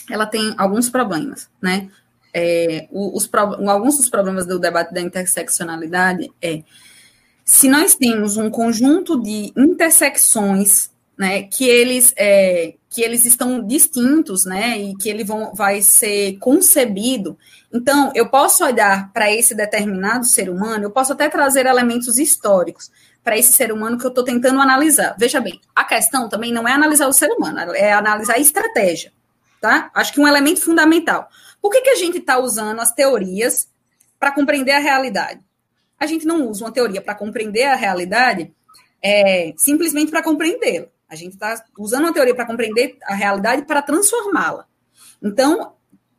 ela tem alguns problemas, né? É, os, alguns dos problemas do debate da interseccionalidade é se nós temos um conjunto de intersecções, né, que eles é, que eles estão distintos, né, e que ele vão, vai ser concebido. Então, eu posso olhar para esse determinado ser humano, eu posso até trazer elementos históricos para esse ser humano que eu estou tentando analisar. Veja bem, a questão também não é analisar o ser humano, é analisar a estratégia, tá? Acho que um elemento fundamental. Por que, que a gente está usando as teorias para compreender a realidade? A gente não usa uma teoria para compreender a realidade é, simplesmente para compreendê-la. A gente está usando uma teoria para compreender a realidade para transformá-la. Então,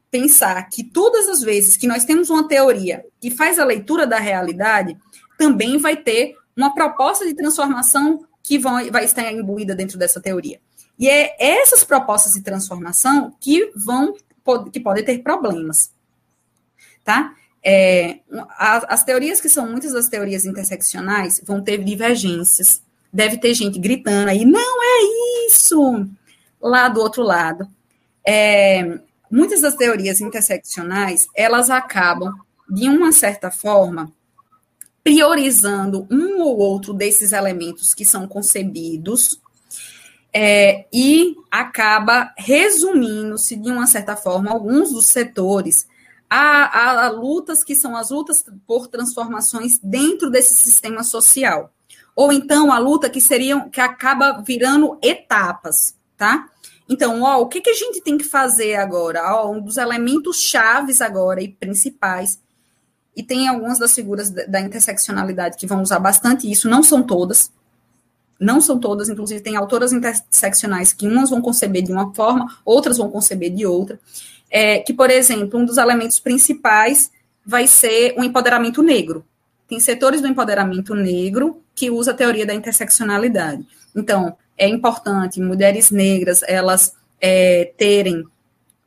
pensar que todas as vezes que nós temos uma teoria que faz a leitura da realidade, também vai ter uma proposta de transformação que vai, estar imbuída dentro dessa teoria. E é essas propostas de transformação que vão que podem ter problemas, tá? É, as teorias que são muitas das teorias interseccionais vão ter divergências, deve ter gente gritando aí, não é isso, lá do outro lado. É, muitas das teorias interseccionais, elas acabam, de uma certa forma, priorizando um ou outro desses elementos que são concebidos é, e acaba resumindo-se, de uma certa forma, alguns dos setores a, a, a, lutas que são as lutas por transformações dentro desse sistema social ou então a luta que seriam que acaba virando etapas, tá? Então, ó, o que, que a gente tem que fazer agora? Ó, um dos elementos chaves agora e principais, e tem algumas das figuras da interseccionalidade que vão usar bastante isso, não são todas, não são todas, inclusive tem autoras interseccionais que umas vão conceber de uma forma, outras vão conceber de outra, é, que, por exemplo, um dos elementos principais vai ser o empoderamento negro. Tem setores do empoderamento negro que usa a teoria da interseccionalidade. Então, é importante mulheres negras elas é, terem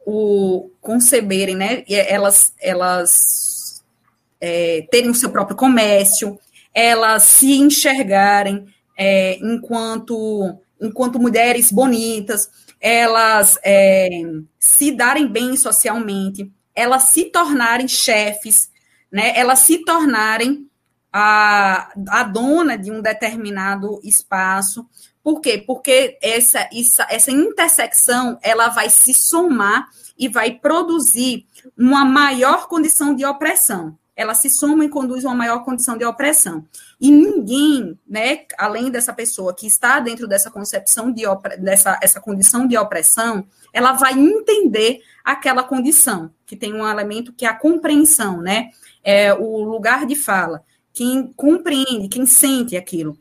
o conceberem, né? Elas, elas é, terem o seu próprio comércio, elas se enxergarem é, enquanto enquanto mulheres bonitas, elas é, se darem bem socialmente, elas se tornarem chefes, né? Elas se tornarem a, a dona de um determinado espaço. Por quê? Porque essa, essa, essa intersecção ela vai se somar e vai produzir uma maior condição de opressão. Ela se soma e conduz uma maior condição de opressão. E ninguém, né, além dessa pessoa que está dentro dessa concepção de dessa essa condição de opressão, ela vai entender aquela condição, que tem um elemento que é a compreensão, né? É o lugar de fala quem compreende, quem sente aquilo.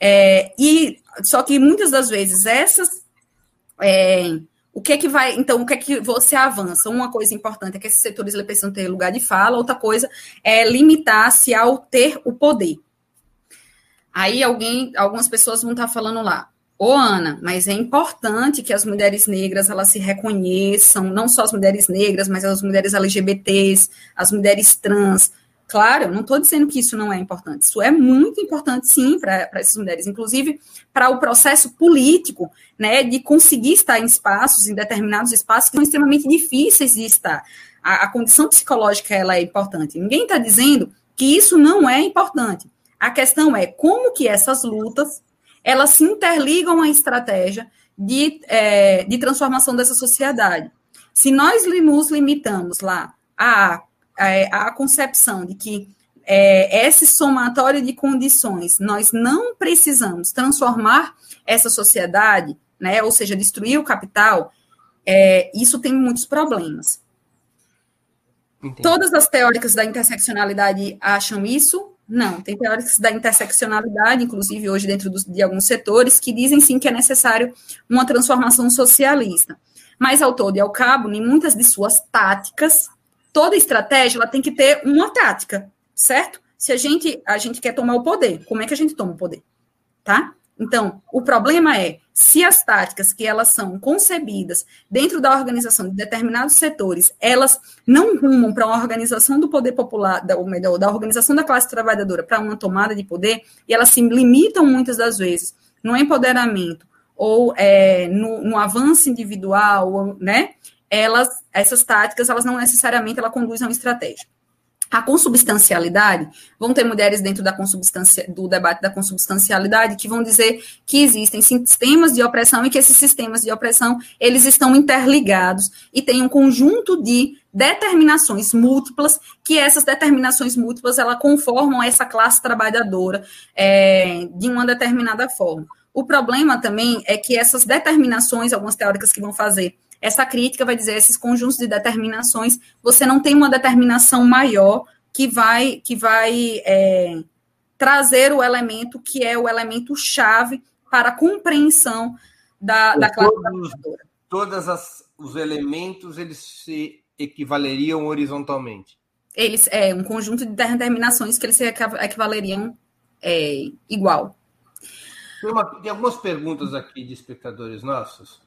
É, e só que muitas das vezes essas é, o que é que vai, então, o que é que você avança? Uma coisa importante é que esses setores precisam ter lugar de fala, outra coisa é limitar-se ao ter o poder. Aí alguém, algumas pessoas vão estar falando lá, ô Ana, mas é importante que as mulheres negras elas se reconheçam, não só as mulheres negras, mas as mulheres LGBTs, as mulheres trans, Claro, eu não estou dizendo que isso não é importante. Isso é muito importante, sim, para essas mulheres, inclusive para o processo político, né, de conseguir estar em espaços, em determinados espaços que são extremamente difíceis de estar. A, a condição psicológica ela é importante. Ninguém está dizendo que isso não é importante. A questão é como que essas lutas elas se interligam à estratégia de, é, de transformação dessa sociedade. Se nós nos limitamos lá a a concepção de que é, esse somatório de condições, nós não precisamos transformar essa sociedade, né, ou seja, destruir o capital, é, isso tem muitos problemas. Entendi. Todas as teóricas da interseccionalidade acham isso, Não, tem teóricos da interseccionalidade, inclusive hoje dentro dos, de alguns setores, que dizem sim que é necessário uma transformação socialista. Mas, ao todo e ao cabo, em muitas de suas táticas, toda estratégia ela tem que ter uma tática, certo? Se a gente, a gente quer tomar o poder, como é que a gente toma o poder? Tá? Então, o problema é se as táticas que elas são concebidas dentro da organização de determinados setores, elas não rumam para uma organização do poder popular, da, ou melhor, da organização da classe trabalhadora para uma tomada de poder, e elas se limitam muitas das vezes no empoderamento ou é, no, no, avanço individual, né? Elas, essas táticas, elas não necessariamente ela conduzem a uma estratégia. A consubstancialidade, vão ter mulheres dentro da consubstancia, do debate da consubstancialidade que vão dizer que existem sistemas de opressão e que esses sistemas de opressão, eles estão interligados e tem um conjunto de determinações múltiplas, que essas determinações múltiplas, ela conformam essa classe trabalhadora é, de uma determinada forma. O problema também é que essas determinações, algumas teóricas que vão fazer essa crítica vai dizer esses conjuntos de determinações, você não tem uma determinação maior que vai que vai é, trazer o elemento que é o elemento chave para a compreensão da, da classe todos, Todos os elementos eles se equivaleriam horizontalmente. Eles é um conjunto de determinações que eles se equivaleriam é, igual. Tem, uma, tem algumas perguntas aqui de espectadores nossos.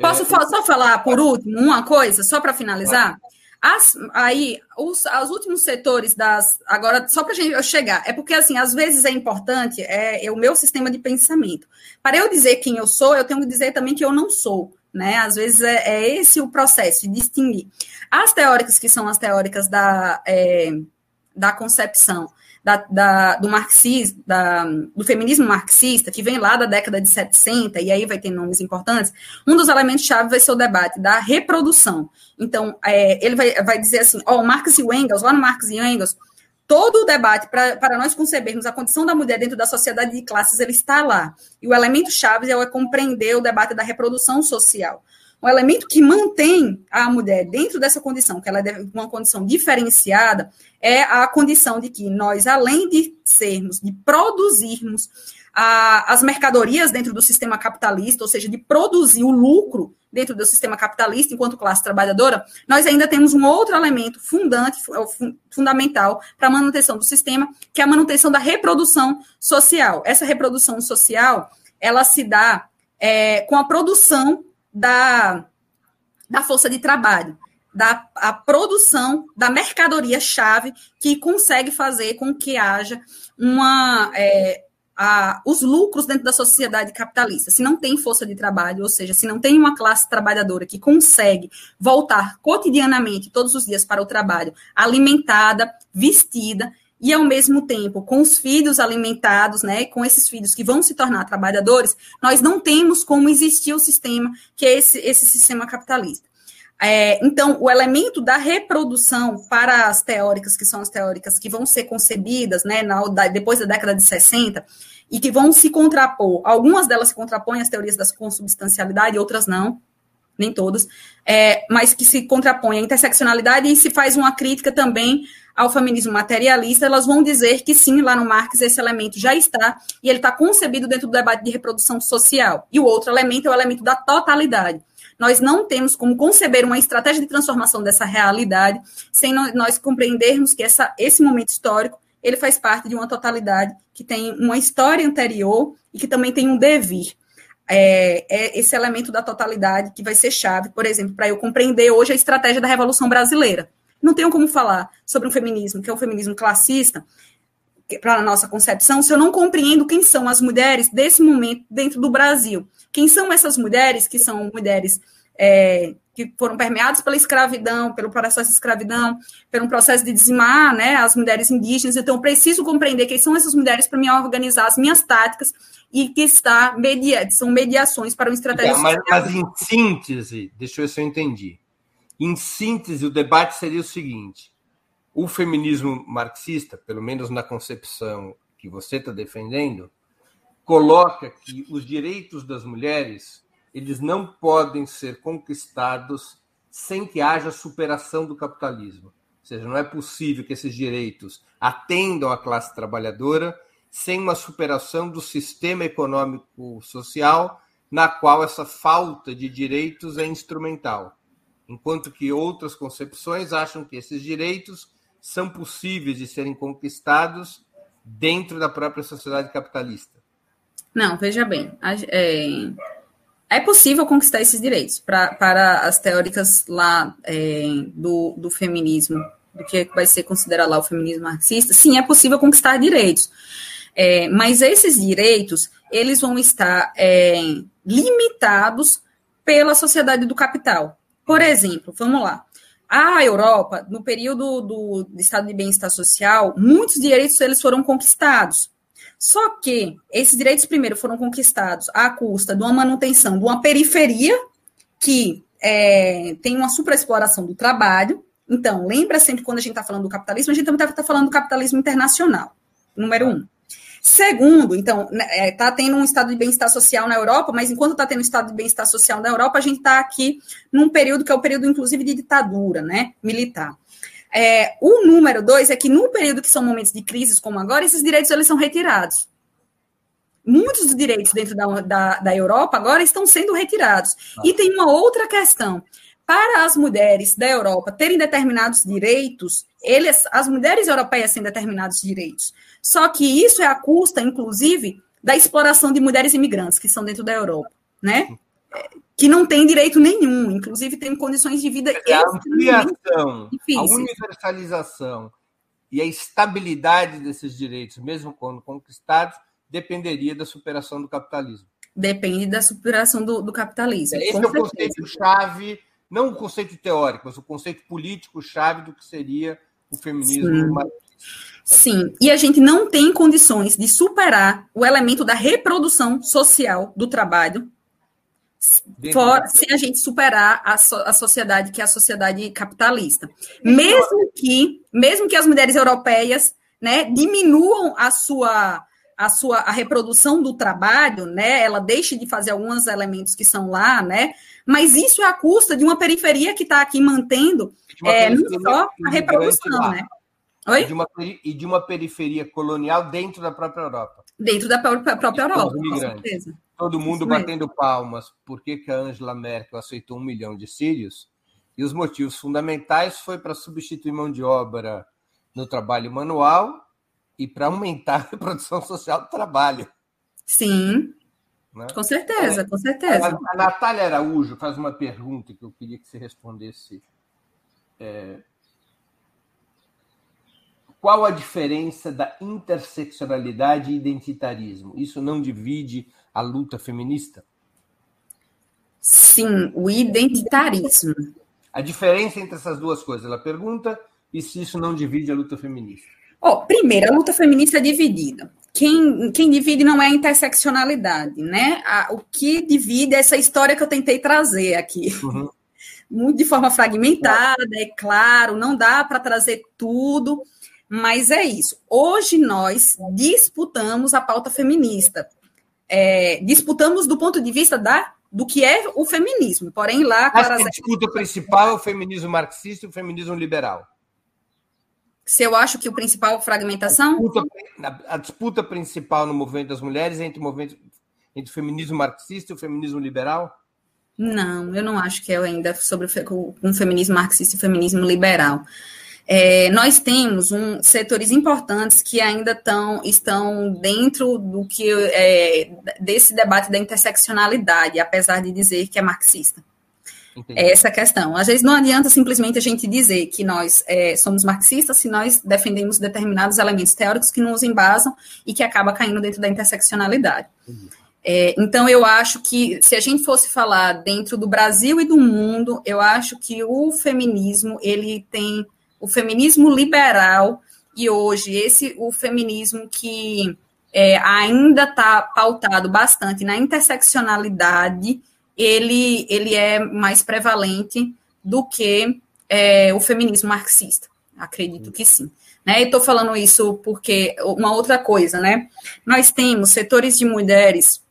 Posso só falar por último uma coisa, só para finalizar? As, aí, os, os últimos setores das. Agora, só para a gente chegar, é porque, assim, às vezes é importante é, é, o meu sistema de pensamento. Para eu dizer quem eu sou, eu tenho que dizer também que eu não sou. Né? Às vezes é, é esse o processo de distinguir. As teóricas que são as teóricas da, é, da concepção da, da, do marxismo, da, do feminismo marxista, que vem lá da década de 70, e aí vai ter nomes importantes, um dos elementos-chave vai ser o debate da reprodução. Então, é, ele vai, vai dizer assim, ó, oh, Marx e Engels, lá no Marx e Engels, todo o debate para nós concebermos a condição da mulher dentro da sociedade de classes, ele está lá. E o elemento-chave é compreender o debate da reprodução social um elemento que mantém a mulher dentro dessa condição, que ela é uma condição diferenciada, é a condição de que nós, além de sermos, de produzirmos a, as mercadorias dentro do sistema capitalista, ou seja, de produzir o lucro dentro do sistema capitalista enquanto classe trabalhadora, nós ainda temos um outro elemento fundante, fundamental para a manutenção do sistema, que é a manutenção da reprodução social. Essa reprodução social, ela se dá é, com a produção da, da força de trabalho, da a produção da mercadoria-chave que consegue fazer com que haja uma. É, a, os lucros dentro da sociedade capitalista. Se não tem força de trabalho, ou seja, se não tem uma classe trabalhadora que consegue voltar cotidianamente, todos os dias, para o trabalho, alimentada, vestida, e ao mesmo tempo com os filhos alimentados, né, com esses filhos que vão se tornar trabalhadores, nós não temos como existir o sistema que é esse, esse sistema capitalista. É, então, o elemento da reprodução para as teóricas, que são as teóricas que vão ser concebidas né, na, depois da década de 60, e que vão se contrapor, algumas delas se contrapõem às teorias da consubstancialidade, outras não, nem todas, é, mas que se contrapõem à interseccionalidade e se faz uma crítica também ao feminismo materialista, elas vão dizer que sim, lá no Marx esse elemento já está e ele está concebido dentro do debate de reprodução social. E o outro elemento é o elemento da totalidade. Nós não temos como conceber uma estratégia de transformação dessa realidade sem nós compreendermos que essa, esse momento histórico ele faz parte de uma totalidade que tem uma história anterior e que também tem um devir. É, é, esse elemento da totalidade que vai ser chave, por exemplo, para eu compreender hoje a estratégia da Revolução Brasileira. Não tenho como falar sobre um feminismo, que é um feminismo classista, para a nossa concepção, se eu não compreendo quem são as mulheres desse momento dentro do Brasil. Quem são essas mulheres, que são mulheres é, que foram permeadas pela escravidão, pelo processo de escravidão, pelo processo de dizimar né, as mulheres indígenas. Então, eu preciso compreender quem são essas mulheres para me organizar as minhas táticas e que está media, são mediações para uma estratégia. É, mas, mas, em síntese, deixa eu ver se eu entendi. Em síntese, o debate seria o seguinte: o feminismo marxista, pelo menos na concepção que você está defendendo, coloca que os direitos das mulheres eles não podem ser conquistados sem que haja superação do capitalismo, seja, não é possível que esses direitos atendam a classe trabalhadora sem uma superação do sistema econômico social na qual essa falta de direitos é instrumental, enquanto que outras concepções acham que esses direitos são possíveis de serem conquistados dentro da própria sociedade capitalista. Não, veja bem, é, é possível conquistar esses direitos pra, para as teóricas lá é, do, do feminismo, do que vai ser considerado lá o feminismo marxista, sim, é possível conquistar direitos. É, mas esses direitos, eles vão estar é, limitados pela sociedade do capital. Por exemplo, vamos lá. A Europa, no período do, do estado de bem-estar social, muitos direitos eles foram conquistados. Só que esses direitos primeiro foram conquistados à custa de uma manutenção de uma periferia que é, tem uma superexploração do trabalho. Então, lembra sempre quando a gente está falando do capitalismo, a gente também está falando do capitalismo internacional, número um. Segundo, então, está né, é, tendo um estado de bem-estar social na Europa, mas enquanto está tendo um estado de bem-estar social na Europa, a gente está aqui num período que é o período, inclusive, de ditadura né, militar. É, o número dois é que no período que são momentos de crises como agora, esses direitos eles são retirados. Muitos dos direitos dentro da, da, da Europa agora estão sendo retirados. Ah. E tem uma outra questão. Para as mulheres da Europa terem determinados direitos, eles, as mulheres europeias têm determinados direitos. Só que isso é a custa, inclusive, da exploração de mulheres imigrantes que são dentro da Europa, né? Que não tem direito nenhum, inclusive tem condições de vida é a ampliação, a universalização e a estabilidade desses direitos, mesmo quando conquistados, dependeria da superação do capitalismo. Depende da superação do, do capitalismo. Esse é o conceito-chave, não o conceito teórico, mas o conceito político-chave do que seria o feminismo Sim, e a gente não tem condições de superar o elemento da reprodução social do trabalho for, se a gente superar a, so, a sociedade que é a sociedade capitalista. Mesmo que, mesmo que as mulheres europeias né, diminuam a sua a sua a reprodução do trabalho, né? Ela deixe de fazer alguns elementos que são lá, né? Mas isso é a custa de uma periferia que está aqui mantendo é, não só a reprodução, né? Oi? De uma, e de uma periferia colonial dentro da própria Europa. Dentro da própria, própria Europa, com certeza. Todo mundo batendo palmas porque que a Angela Merkel aceitou um milhão de sírios. E os motivos fundamentais foi para substituir mão de obra no trabalho manual e para aumentar a reprodução social do trabalho. Sim, né? com certeza, é, com certeza. A, a Natália Araújo faz uma pergunta que eu queria que você respondesse é, qual a diferença da interseccionalidade e identitarismo? Isso não divide a luta feminista? Sim, o identitarismo. A diferença entre essas duas coisas, ela pergunta, e se isso não divide a luta feminista? Oh, primeiro, a luta feminista é dividida. Quem, quem divide não é a interseccionalidade, né? A, o que divide é essa história que eu tentei trazer aqui. Uhum. Muito de forma fragmentada, é claro, não dá para trazer tudo. Mas é isso. Hoje nós disputamos a pauta feminista. É, disputamos do ponto de vista da, do que é o feminismo. Porém, lá. Acho que a disputa principal é o feminismo marxista e o feminismo liberal. Se eu acho que o principal é fragmentação? A disputa, a disputa principal no movimento das mulheres é entre o, movimento, entre o feminismo marxista e o feminismo liberal? Não, eu não acho que é ainda sobre o, um feminismo marxista e o feminismo liberal. É, nós temos um, setores importantes que ainda tão, estão dentro do que é, desse debate da interseccionalidade, apesar de dizer que é marxista. Entendi. É essa questão. Às vezes não adianta simplesmente a gente dizer que nós é, somos marxistas se nós defendemos determinados elementos teóricos que nos embasam e que acaba caindo dentro da interseccionalidade. É, então, eu acho que se a gente fosse falar dentro do Brasil e do mundo, eu acho que o feminismo ele tem o feminismo liberal e hoje esse o feminismo que é, ainda está pautado bastante na interseccionalidade, ele, ele é mais prevalente do que é, o feminismo marxista. Acredito que sim. Né? Estou falando isso porque uma outra coisa, né? Nós temos setores de mulheres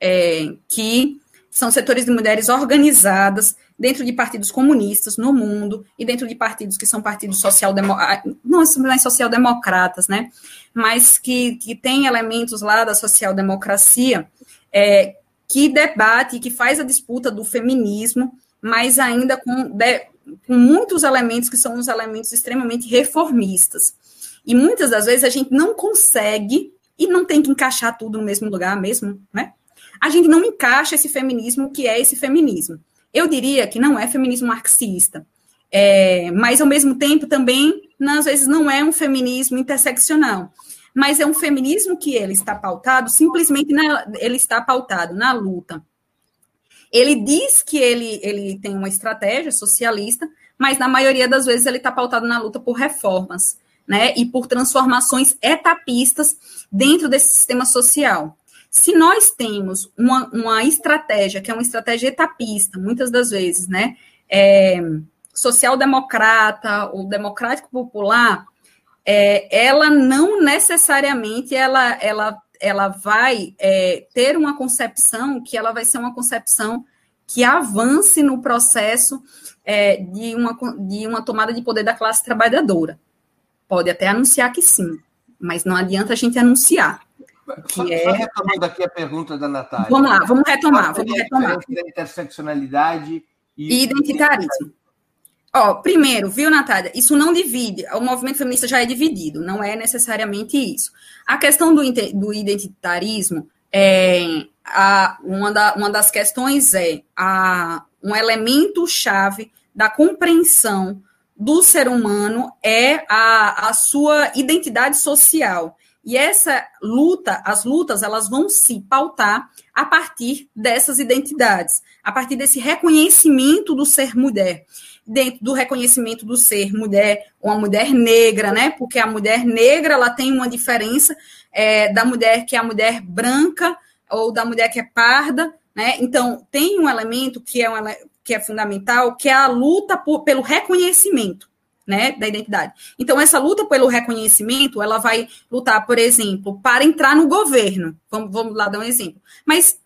é, que são setores de mulheres organizadas dentro de partidos comunistas no mundo e dentro de partidos que são partidos social ah, não são social-democratas, né? Mas que, que tem elementos lá da social-democracia é, que debate, que faz a disputa do feminismo, mas ainda com, de, com muitos elementos que são os elementos extremamente reformistas. E muitas das vezes a gente não consegue e não tem que encaixar tudo no mesmo lugar mesmo, né? A gente não encaixa esse feminismo que é esse feminismo. Eu diria que não é feminismo marxista, é, mas ao mesmo tempo também, às vezes, não é um feminismo interseccional, mas é um feminismo que ele está pautado simplesmente na, ele está pautado na luta. Ele diz que ele, ele tem uma estratégia socialista, mas na maioria das vezes ele está pautado na luta por reformas né, e por transformações etapistas dentro desse sistema social. Se nós temos uma, uma estratégia, que é uma estratégia etapista, muitas das vezes, né, é, social-democrata ou democrático popular, é, ela não necessariamente ela, ela, ela vai é, ter uma concepção que ela vai ser uma concepção que avance no processo é, de, uma, de uma tomada de poder da classe trabalhadora. Pode até anunciar que sim, mas não adianta a gente anunciar. Só, é... só retomando aqui a pergunta da Natália. Vamos lá, vamos retomar. Vamos retomar. Da interseccionalidade e, e identitarismo. Ó, primeiro, viu, Natália? Isso não divide. O movimento feminista já é dividido, não é necessariamente isso. A questão do, do identitarismo, é, a, uma, da, uma das questões é a, um elemento chave da compreensão do ser humano é a, a sua identidade social. E essa luta, as lutas, elas vão se pautar a partir dessas identidades, a partir desse reconhecimento do ser mulher. Dentro do reconhecimento do ser mulher, uma mulher negra, né? Porque a mulher negra ela tem uma diferença é, da mulher que é a mulher branca ou da mulher que é parda, né? Então, tem um elemento que é um, que é fundamental, que é a luta por, pelo reconhecimento, né, da identidade. Então, essa luta pelo reconhecimento, ela vai lutar, por exemplo, para entrar no governo. Vamos, vamos lá dar um exemplo. Mas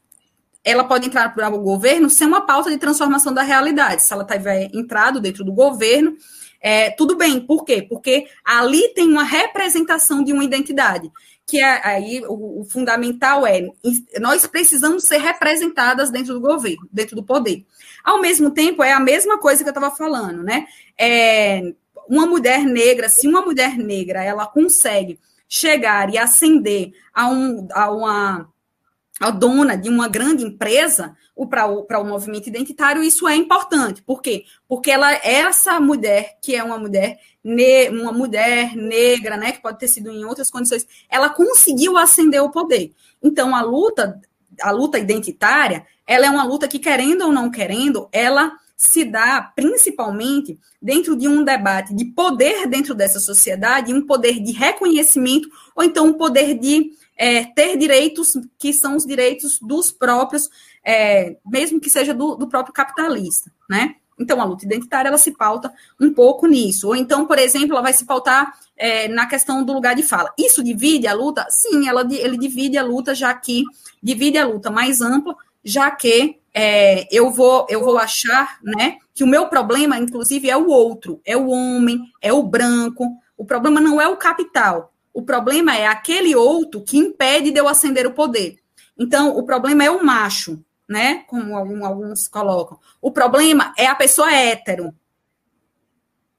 ela pode entrar para o governo sem uma pauta de transformação da realidade. Se ela tiver entrado dentro do governo, é, tudo bem. Por quê? Porque ali tem uma representação de uma identidade que é, aí o, o, fundamental é nós precisamos ser representadas dentro do governo, dentro do poder. Ao mesmo tempo, é a mesma coisa que eu estava falando, né? É, uma mulher negra, se uma mulher negra ela consegue chegar e ascender a, um, a uma a dona de uma grande empresa para o, o movimento identitário, isso é importante. Por quê? Porque ela, essa mulher, que é uma mulher, ne, uma mulher negra, né, que pode ter sido em outras condições, ela conseguiu ascender o poder. Então, a luta, a luta identitária, ela é uma luta que, querendo ou não querendo, ela se dá principalmente dentro de um debate de poder dentro dessa sociedade, um poder de reconhecimento, ou então um poder de é, ter direitos que são os direitos dos próprios, é, mesmo que seja do, do, próprio capitalista, né? Então, a luta identitária, ela se pauta um pouco nisso. Ou então, por exemplo, ela vai se pautar é, na questão do lugar de fala. Isso divide a luta? Sim, ela, ele divide a luta, já que divide a luta mais ampla, já que é, eu, vou, eu vou achar né, que o meu problema, inclusive, é o outro, é o homem, é o branco. O problema não é o capital, o problema é aquele outro que impede de eu ascender o poder. Então, o problema é o macho, né? Como alguns colocam. O problema é a pessoa hétero,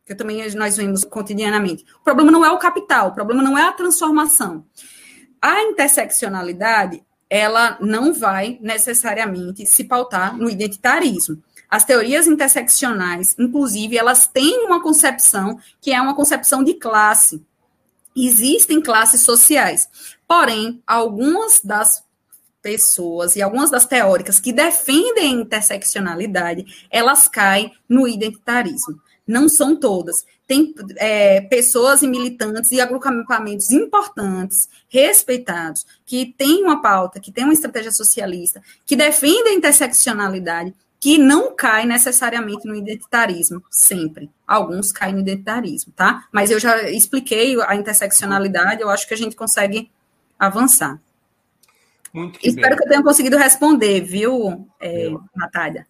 que também nós vemos cotidianamente. O problema não é o capital, o problema não é a transformação. A interseccionalidade, ela não vai necessariamente se pautar no identitarismo. As teorias interseccionais, inclusive, elas têm uma concepção que é uma concepção de classe. Existem classes sociais, porém, algumas das pessoas e algumas das teóricas que defendem a interseccionalidade, elas caem no identitarismo. Não são todas. Tem é, pessoas e militantes e agrupamentos importantes, respeitados, que têm uma pauta, que têm uma estratégia socialista, que defendem a interseccionalidade, que não cai necessariamente no identitarismo, sempre. Alguns caem no identitarismo, tá? Mas eu já expliquei a interseccionalidade, eu acho que a gente consegue avançar. Muito que Espero bem. que eu tenha conseguido responder, viu, é, Natália?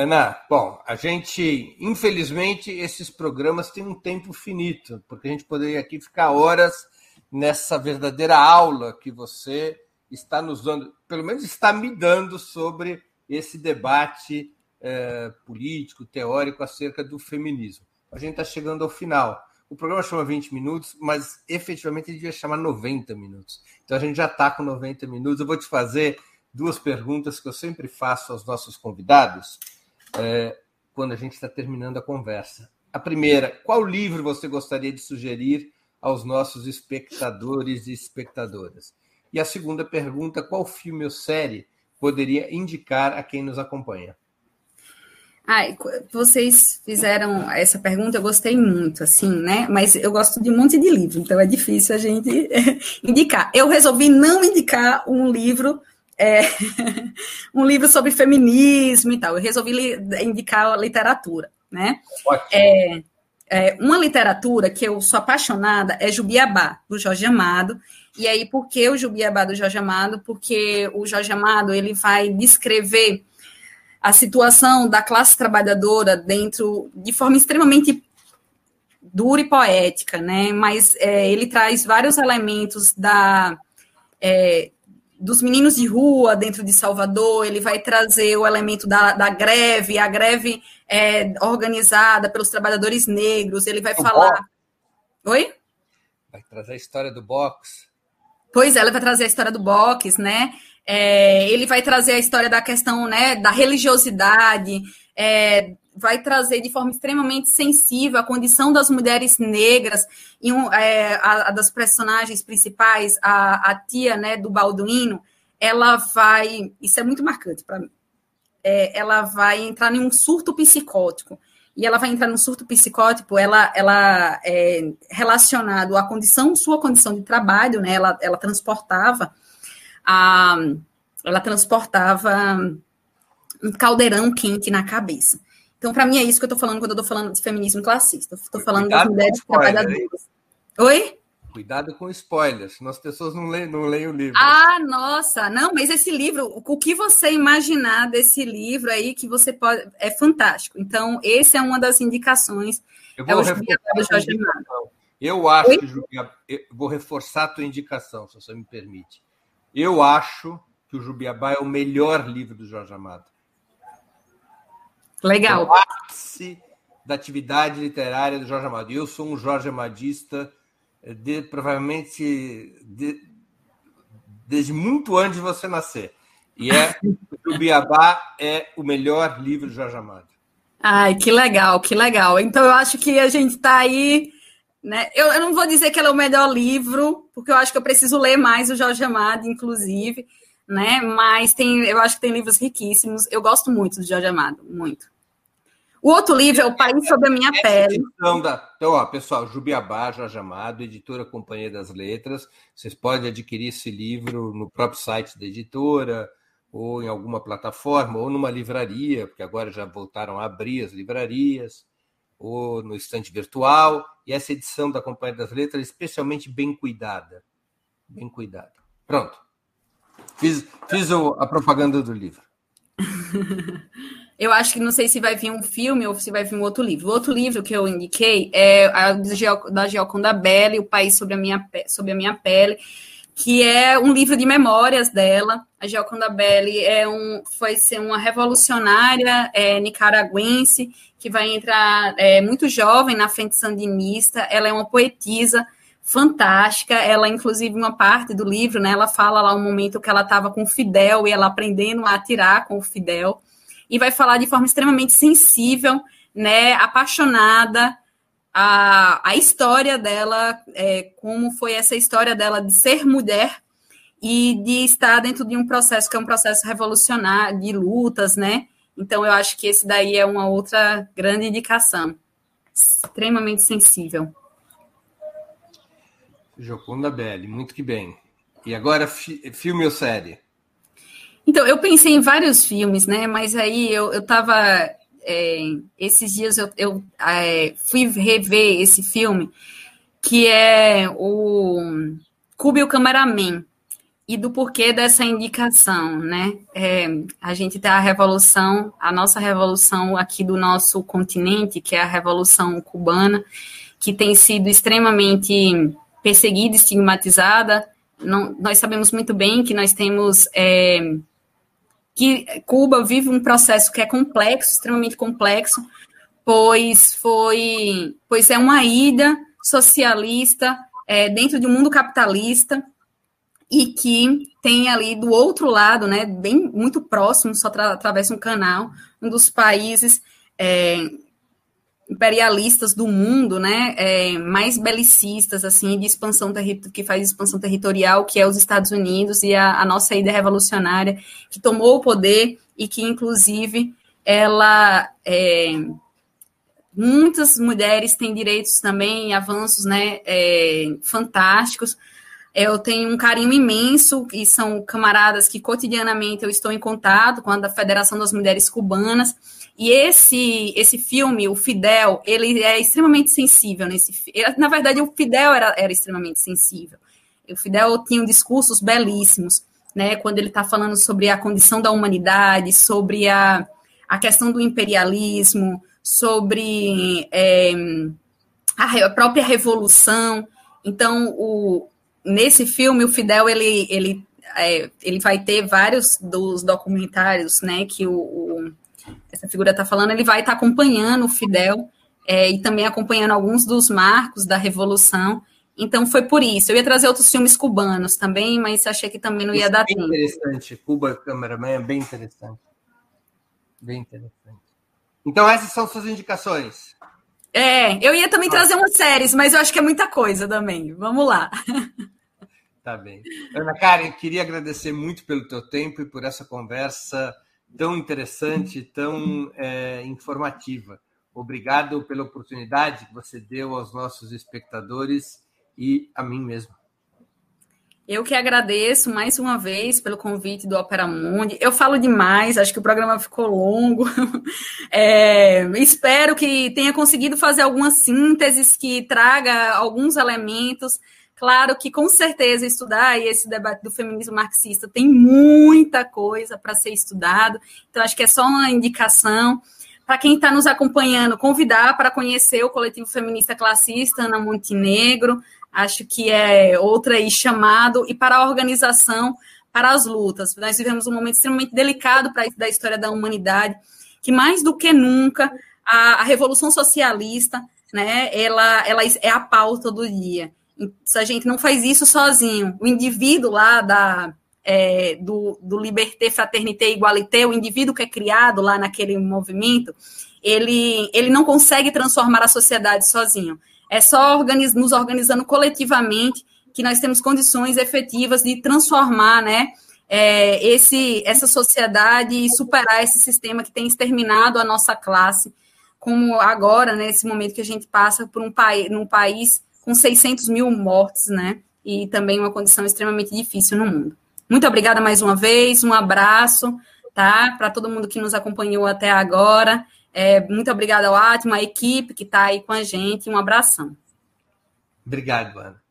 Ana, bom, a gente, infelizmente, esses programas têm um tempo finito, porque a gente poderia aqui ficar horas nessa verdadeira aula que você está nos dando, pelo menos está me dando sobre esse debate é, político, teórico acerca do feminismo. A gente está chegando ao final. O programa chama 20 minutos, mas efetivamente ele devia chamar 90 minutos. Então a gente já está com 90 minutos. Eu vou te fazer duas perguntas que eu sempre faço aos nossos convidados é, quando a gente está terminando a conversa. A primeira, qual livro você gostaria de sugerir aos nossos espectadores e espectadoras? E a segunda pergunta, qual filme ou série poderia indicar a quem nos acompanha? Ah, vocês fizeram essa pergunta, eu gostei muito, assim, né? Mas eu gosto de um monte de livro, então é difícil a gente indicar. Eu resolvi não indicar um livro é, um livro sobre feminismo e tal. Eu resolvi indicar a literatura, né? É, é, uma literatura que eu sou apaixonada é Jubiabá, do Jorge Amado. E aí, por que o Jubiabá do Jorge Amado? Porque o Jorge Amado ele vai descrever a situação da classe trabalhadora dentro de forma extremamente dura e poética, né? Mas é, ele traz vários elementos da é, dos meninos de rua dentro de Salvador, ele vai trazer o elemento da, da greve, a greve é, organizada pelos trabalhadores negros, ele vai o falar. Box. Oi? Vai trazer a história do box. Pois é, ele vai trazer a história do box, né? É, ele vai trazer a história da questão né, da religiosidade, é, vai trazer de forma extremamente sensível a condição das mulheres negras, e um, é, a, a, das personagens principais, a, a tia né, do Balduino, ela vai, isso é muito marcante para mim, é, ela vai entrar em um surto psicótico, e ela vai entrar num surto psicótico, ela, ela é relacionado à condição, sua condição de trabalho, né, ela, ela transportava a, ela transportava um caldeirão quente na cabeça. Então, para mim, é isso que eu estou falando quando eu estou falando de feminismo classista. Estou falando Cuidado das mulheres trabalhadoras. Oi? Cuidado com spoilers, senão as pessoas não leem, não leem o livro. Ah, nossa! Não, mas esse livro, o que você imaginar desse livro aí, que você pode. É fantástico. Então, esse é uma das indicações. Eu vou, é reforçar, eu acho Oi? que eu vou reforçar a tua indicação, se você me permite. Eu acho que o Jubiabá é o melhor livro do Jorge Amado. Legal. O ápice da atividade literária do Jorge Amado. Eu sou um Jorge Amadista eh, de, provavelmente de, desde muito antes de você nascer. E é o Biabá é o melhor livro de Jorge Amado. Ai, que legal, que legal. Então eu acho que a gente está aí. Né? Eu, eu, não vou dizer que ele é o melhor livro, porque eu acho que eu preciso ler mais o Jorge Amado, inclusive né? Mas tem, eu acho que tem livros riquíssimos. Eu gosto muito do Jorge Amado, muito. O outro livro é O País Sob a Minha Pele. Da... Então, ó, pessoal, Jubiabá, Jorge Amado, editora Companhia das Letras. Vocês podem adquirir esse livro no próprio site da editora, ou em alguma plataforma, ou numa livraria, porque agora já voltaram a abrir as livrarias, ou no estante virtual. E essa edição da Companhia das Letras é especialmente bem cuidada. Bem cuidada. Pronto. Fiz, fiz a propaganda do livro. eu acho que não sei se vai vir um filme ou se vai vir um outro livro. O outro livro que eu indiquei é a da Gioconda Belli, O País sobre a Minha, sobre a Minha Pele, que é um livro de memórias dela. A Gioconda Belli é um, foi ser uma revolucionária é, nicaragüense que vai entrar é, muito jovem na frente sandinista. Ela é uma poetisa fantástica. Ela, inclusive, uma parte do livro, né? Ela fala lá um momento que ela estava com o Fidel e ela aprendendo a atirar com o Fidel. E vai falar de forma extremamente sensível, né? Apaixonada. A, a história dela, é, como foi essa história dela de ser mulher e de estar dentro de um processo que é um processo revolucionário, de lutas, né? Então, eu acho que esse daí é uma outra grande indicação. Extremamente sensível. Jocunda Belli, muito que bem. E agora, fi, filme ou série? Então, eu pensei em vários filmes, né? Mas aí eu, eu tava. É, esses dias eu, eu é, fui rever esse filme, que é o Cube o Cameraman, e do porquê dessa indicação, né? É, a gente tem a revolução, a nossa revolução aqui do nosso continente, que é a revolução cubana, que tem sido extremamente perseguida, estigmatizada. Não, nós sabemos muito bem que nós temos é, que Cuba vive um processo que é complexo, extremamente complexo, pois foi, pois é uma ida socialista é, dentro de um mundo capitalista e que tem ali do outro lado, né, bem muito próximo, só atravessa um canal, um dos países é, imperialistas do mundo, né, é, mais belicistas, assim, de expansão que faz expansão territorial, que é os Estados Unidos e a, a nossa ida revolucionária, que tomou o poder e que, inclusive, ela é, muitas mulheres têm direitos também, avanços, né, é, fantásticos, eu tenho um carinho imenso e são camaradas que cotidianamente eu estou em contato com a Federação das Mulheres Cubanas. E esse esse filme, o Fidel, ele é extremamente sensível nesse Na verdade, o Fidel era, era extremamente sensível. O Fidel tinha discursos belíssimos, né? Quando ele está falando sobre a condição da humanidade, sobre a, a questão do imperialismo, sobre é, a própria revolução. Então, o, nesse filme, o Fidel, ele, ele, é, ele vai ter vários dos documentários, né, que o, o essa figura está falando, ele vai estar tá acompanhando o Fidel é, e também acompanhando alguns dos marcos da Revolução. Então, foi por isso. Eu ia trazer outros filmes cubanos também, mas achei que também não ia isso dar é bem tempo. interessante. Cuba Cameraman é bem interessante. Bem interessante. Então, essas são suas indicações. É, eu ia também trazer umas séries, mas eu acho que é muita coisa também. Vamos lá. Tá bem. Ana Karen, queria agradecer muito pelo teu tempo e por essa conversa tão interessante, tão é, informativa. Obrigado pela oportunidade que você deu aos nossos espectadores e a mim mesmo. Eu que agradeço mais uma vez pelo convite do Opera Mundi. Eu falo demais, acho que o programa ficou longo. É, espero que tenha conseguido fazer algumas sínteses que traga alguns elementos Claro que, com certeza, estudar esse debate do feminismo marxista tem muita coisa para ser estudado, então acho que é só uma indicação. Para quem está nos acompanhando, convidar para conhecer o coletivo feminista classista Ana Montenegro, acho que é outra aí chamado, e para a organização para as lutas. Nós vivemos um momento extremamente delicado para da história da humanidade, que mais do que nunca a, a revolução socialista, né, ela, ela é a pauta do dia se a gente não faz isso sozinho, o indivíduo lá da, é, do, do Liberté, Fraternité, Igualité, o indivíduo que é criado lá naquele movimento, ele, ele não consegue transformar a sociedade sozinho. É só organiz, nos organizando coletivamente que nós temos condições efetivas de transformar, né, é, esse, essa sociedade e superar esse sistema que tem exterminado a nossa classe, como agora, nesse momento que a gente passa por um, país, num país com 600 mil mortes, né? E também uma condição extremamente difícil no mundo. Muito obrigada mais uma vez, um abraço, tá? Para todo mundo que nos acompanhou até agora. É, muito obrigada ao Atma, à equipe que está aí com a gente. Um abração. Obrigado, Ana.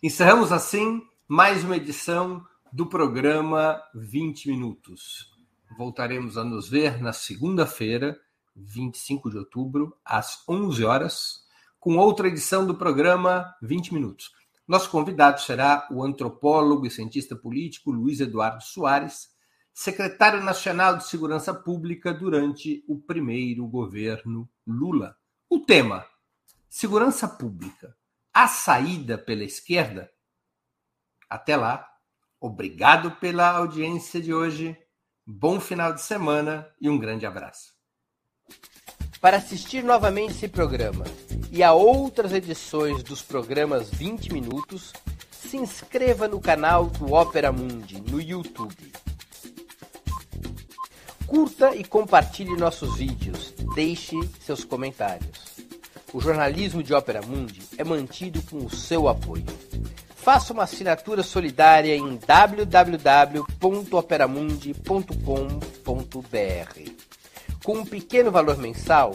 Encerramos assim mais uma edição do programa 20 Minutos. Voltaremos a nos ver na segunda-feira, 25 de outubro, às 11 horas com outra edição do programa 20 Minutos. Nosso convidado será o antropólogo e cientista político Luiz Eduardo Soares, secretário nacional de Segurança Pública durante o primeiro governo Lula. O tema: Segurança Pública. A saída pela esquerda? Até lá. Obrigado pela audiência de hoje. Bom final de semana e um grande abraço. Para assistir novamente esse programa e a outras edições dos programas 20 Minutos, se inscreva no canal do Opera Mundi no YouTube. Curta e compartilhe nossos vídeos, deixe seus comentários. O jornalismo de Opera Mundi é mantido com o seu apoio. Faça uma assinatura solidária em www.operamundi.com.br. Com um pequeno valor mensal,